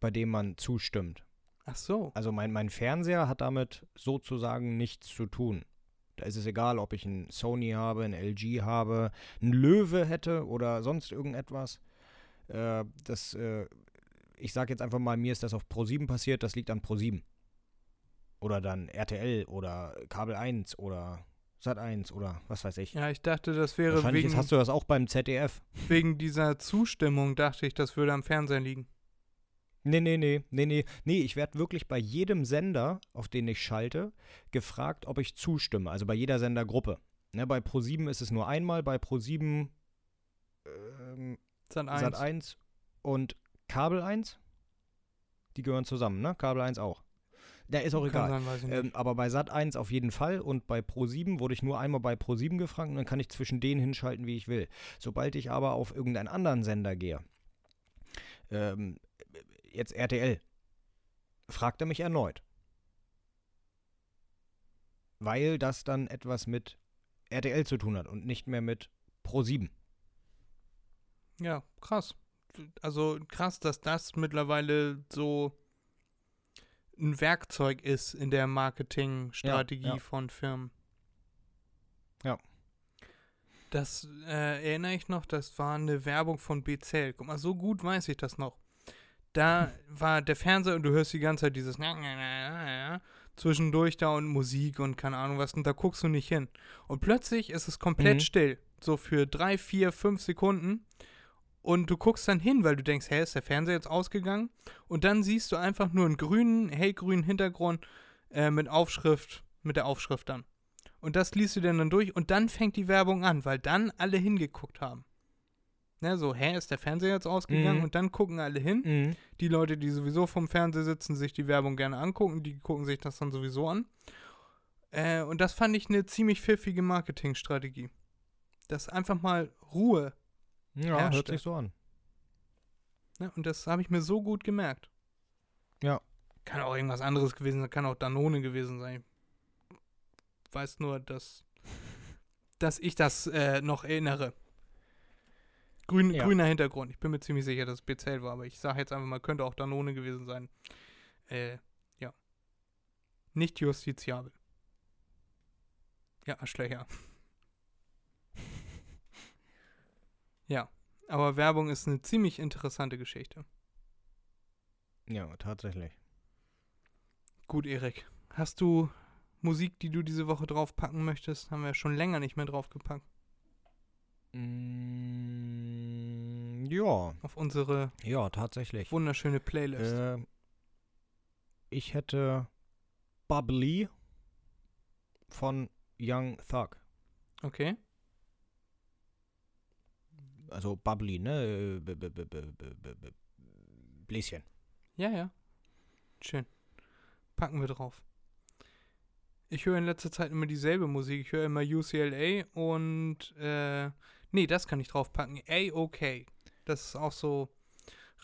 bei dem man zustimmt. Ach so. Also mein, mein Fernseher hat damit sozusagen nichts zu tun. Da ist es egal, ob ich ein Sony habe, ein LG habe, ein Löwe hätte oder sonst irgendetwas. Äh, das, äh, ich sage jetzt einfach mal, mir ist das auf Pro7 passiert, das liegt an Pro7. Oder dann RTL oder Kabel 1 oder Sat 1 oder was weiß ich. Ja, ich dachte, das wäre Wahrscheinlich wegen, ist, hast du das auch beim ZDF. wegen dieser Zustimmung, dachte ich, das würde am Fernseher liegen. Nee, nee, nee, nee, nee. Nee, ich werde wirklich bei jedem Sender, auf den ich schalte, gefragt, ob ich zustimme. Also bei jeder Sendergruppe. Ne, bei Pro7 ist es nur einmal, bei Pro7 ähm, Sat 1. Sat 1 und Kabel 1. Die gehören zusammen, ne? Kabel 1 auch. Da ist auch egal. sein. Ähm, aber bei Sat 1 auf jeden Fall und bei Pro7 wurde ich nur einmal bei Pro7 gefragt und dann kann ich zwischen denen hinschalten, wie ich will. Sobald ich aber auf irgendeinen anderen Sender gehe, ähm, jetzt RTL, fragt er mich erneut. Weil das dann etwas mit RTL zu tun hat und nicht mehr mit Pro7. Ja, krass. Also krass, dass das mittlerweile so ein Werkzeug ist in der Marketingstrategie Ja, ja. von Firmen. Ja. Das äh, erinnere ich noch, das war eine Werbung von BCL. Guck mal, so gut weiß ich das noch. Da war der Fernseher und du hörst die ganze Zeit dieses zwischendurch da und Musik und keine Ahnung was und da guckst du nicht hin. Und plötzlich ist es komplett Mhm. still. So für drei, vier, fünf Sekunden. Und du guckst dann hin, weil du denkst, hä, ist der Fernseher jetzt ausgegangen? Und dann siehst du einfach nur einen grünen, hellgrünen Hintergrund äh, mit Aufschrift, mit der Aufschrift dann. Und das liest du dann, dann durch und dann fängt die Werbung an, weil dann alle hingeguckt haben. Ne, so, hä, ist der Fernseher jetzt ausgegangen? Mhm. Und dann gucken alle hin. Die Leute, die sowieso vom Fernseher sitzen, sich die Werbung gerne angucken, die gucken sich das dann sowieso an. Äh, und das fand ich eine ziemlich pfiffige Marketingstrategie. Das einfach mal Ruhe. Ja, herrschte. hört sich so an. Ne? Und das habe ich mir so gut gemerkt. Ja. Kann auch irgendwas anderes gewesen sein, kann auch Danone gewesen sein. Ich weiß nur, dass, dass ich das äh, noch erinnere. Grün, Ja. Grüner Hintergrund. Ich bin mir ziemlich sicher, dass es BCL war, aber ich sage jetzt einfach mal, könnte auch Danone gewesen sein. Äh, ja. Nicht justiziabel. Ja, Arschlöcher. (laughs) ja, aber Werbung ist eine ziemlich interessante Geschichte. Ja, tatsächlich. Gut, Erik. Hast du Musik, die du diese Woche draufpacken möchtest? Haben wir schon länger nicht mehr draufgepackt. Mm, ja, Auf unsere ja, tatsächlich. wunderschöne Playlist. Äh, ich hätte Bubbly von Young Thug. Okay. Also Bubbly, ne? B -b -b -b -b -b -b Bläschen. Ja, ja. Schön. Packen wir drauf. Ich höre in letzter Zeit immer dieselbe Musik. Ich höre immer UCLA und äh, nee, das kann ich draufpacken. A-OK. Das ist auch so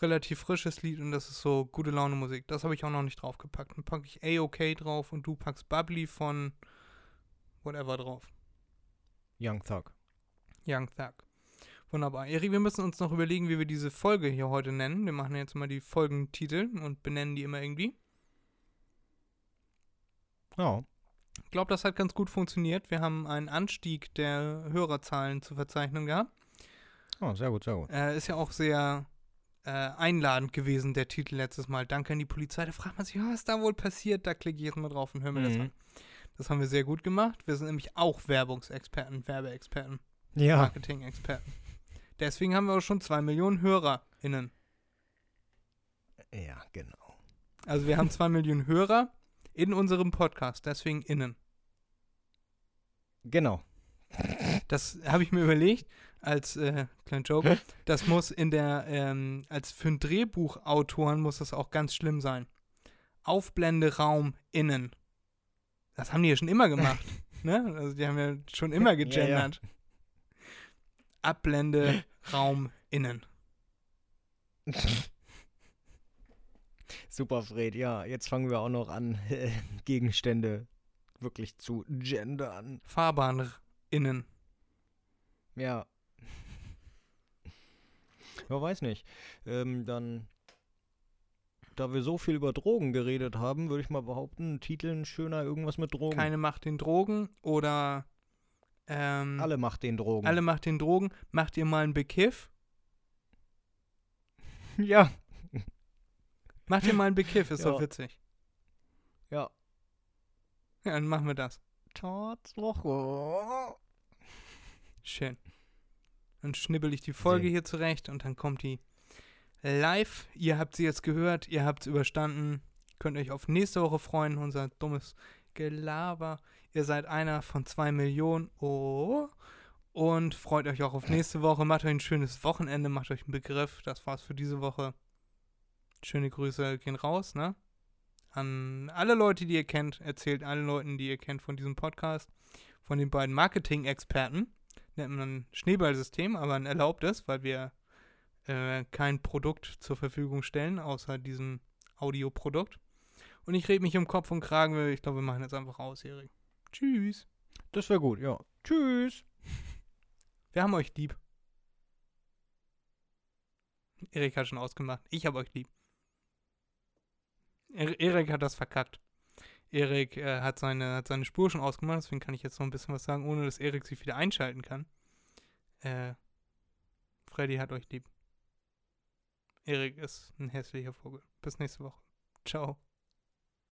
relativ frisches Lied und das ist so gute Laune Musik. Das habe ich auch noch nicht draufgepackt. Dann packe ich A-OK drauf und du packst Bubbly von whatever drauf. Young Thug. Young Thug. Wunderbar. Erik, wir müssen uns noch überlegen, wie wir diese Folge hier heute nennen. Wir machen jetzt mal die Folgentitel und benennen die immer irgendwie. Ja. Ich glaube, das hat ganz gut funktioniert. Wir haben einen Anstieg der Hörerzahlen zu verzeichnen gehabt. Oh, sehr gut, sehr gut. Äh, ist ja auch sehr äh, einladend gewesen, der Titel letztes Mal. Danke an die Polizei. Da fragt man sich, was ist da wohl passiert? Da klicke ich jetzt mal drauf und höre mir das Mhm. an. Das haben wir sehr gut gemacht. Wir sind nämlich auch Werbungsexperten, Werbeexperten, Ja. Marketing-Experten. Deswegen haben wir auch schon zwei Millionen HörerInnen. Ja, genau. Also wir haben zwei Millionen Hörer in unserem Podcast, deswegen innen. Genau. Das habe ich mir überlegt als äh, kleinen Joke. Das muss in der, ähm, als für ein Drehbuchautoren muss das auch ganz schlimm sein. Aufblende Raum innen. Das haben die ja schon immer gemacht. (laughs) ne? Also die haben ja schon immer Ja, ja. gegendert. Abblende Raum innen. (laughs) Super, Fred. Ja, jetzt fangen wir auch noch an, (laughs) Gegenstände wirklich zu gendern. Fahrbahn innen. Ja. Ja, weiß nicht. Ähm, dann da wir so viel über Drogen geredet haben, würde ich mal behaupten, Titeln schöner irgendwas mit Drogen. Keine Macht den Drogen oder ähm, Alle macht den Drogen. alle Macht den Drogen. Macht ihr mal einen Bekiff? (laughs) Ja. Macht ihr (laughs) mal einen Bekiff, ist doch Ja. witzig. Ja. Ja, dann machen wir das. Tatsache. Schön. Dann schnibbel ich die Folge Sehen. hier zurecht und dann kommt die live. Ihr habt sie jetzt gehört, ihr habt es überstanden. Könnt euch auf nächste Woche freuen, unser dummes Gelaber. Ihr seid einer von zwei Millionen. Oh. Und freut euch auch auf nächste Woche. Macht euch ein schönes Wochenende, macht euch einen Begriff. Das war's für diese Woche. Schöne Grüße gehen raus, ne? An alle Leute, die ihr kennt. Erzählt allen Leuten, die ihr kennt von diesem Podcast. Von den beiden Marketing-Experten nennt man ein Schneeballsystem, aber ein erlaubtes, weil wir äh, kein Produkt zur Verfügung stellen, außer diesem Audioprodukt. Und ich rede mich um Kopf und Kragen, ich glaube, wir machen jetzt einfach aus, Erik. Tschüss. Das wäre gut, ja. Tschüss. (laughs) Wir haben euch lieb. Erik hat schon ausgemacht. Ich habe euch lieb. Er Erik hat das verkackt. Erik äh, hat, seine, hat seine Spur schon ausgemacht, deswegen kann ich jetzt noch ein bisschen was sagen, ohne dass Erik sich wieder einschalten kann. Äh, Freddy hat euch lieb. Erik ist ein hässlicher Vogel. Bis nächste Woche. Ciao.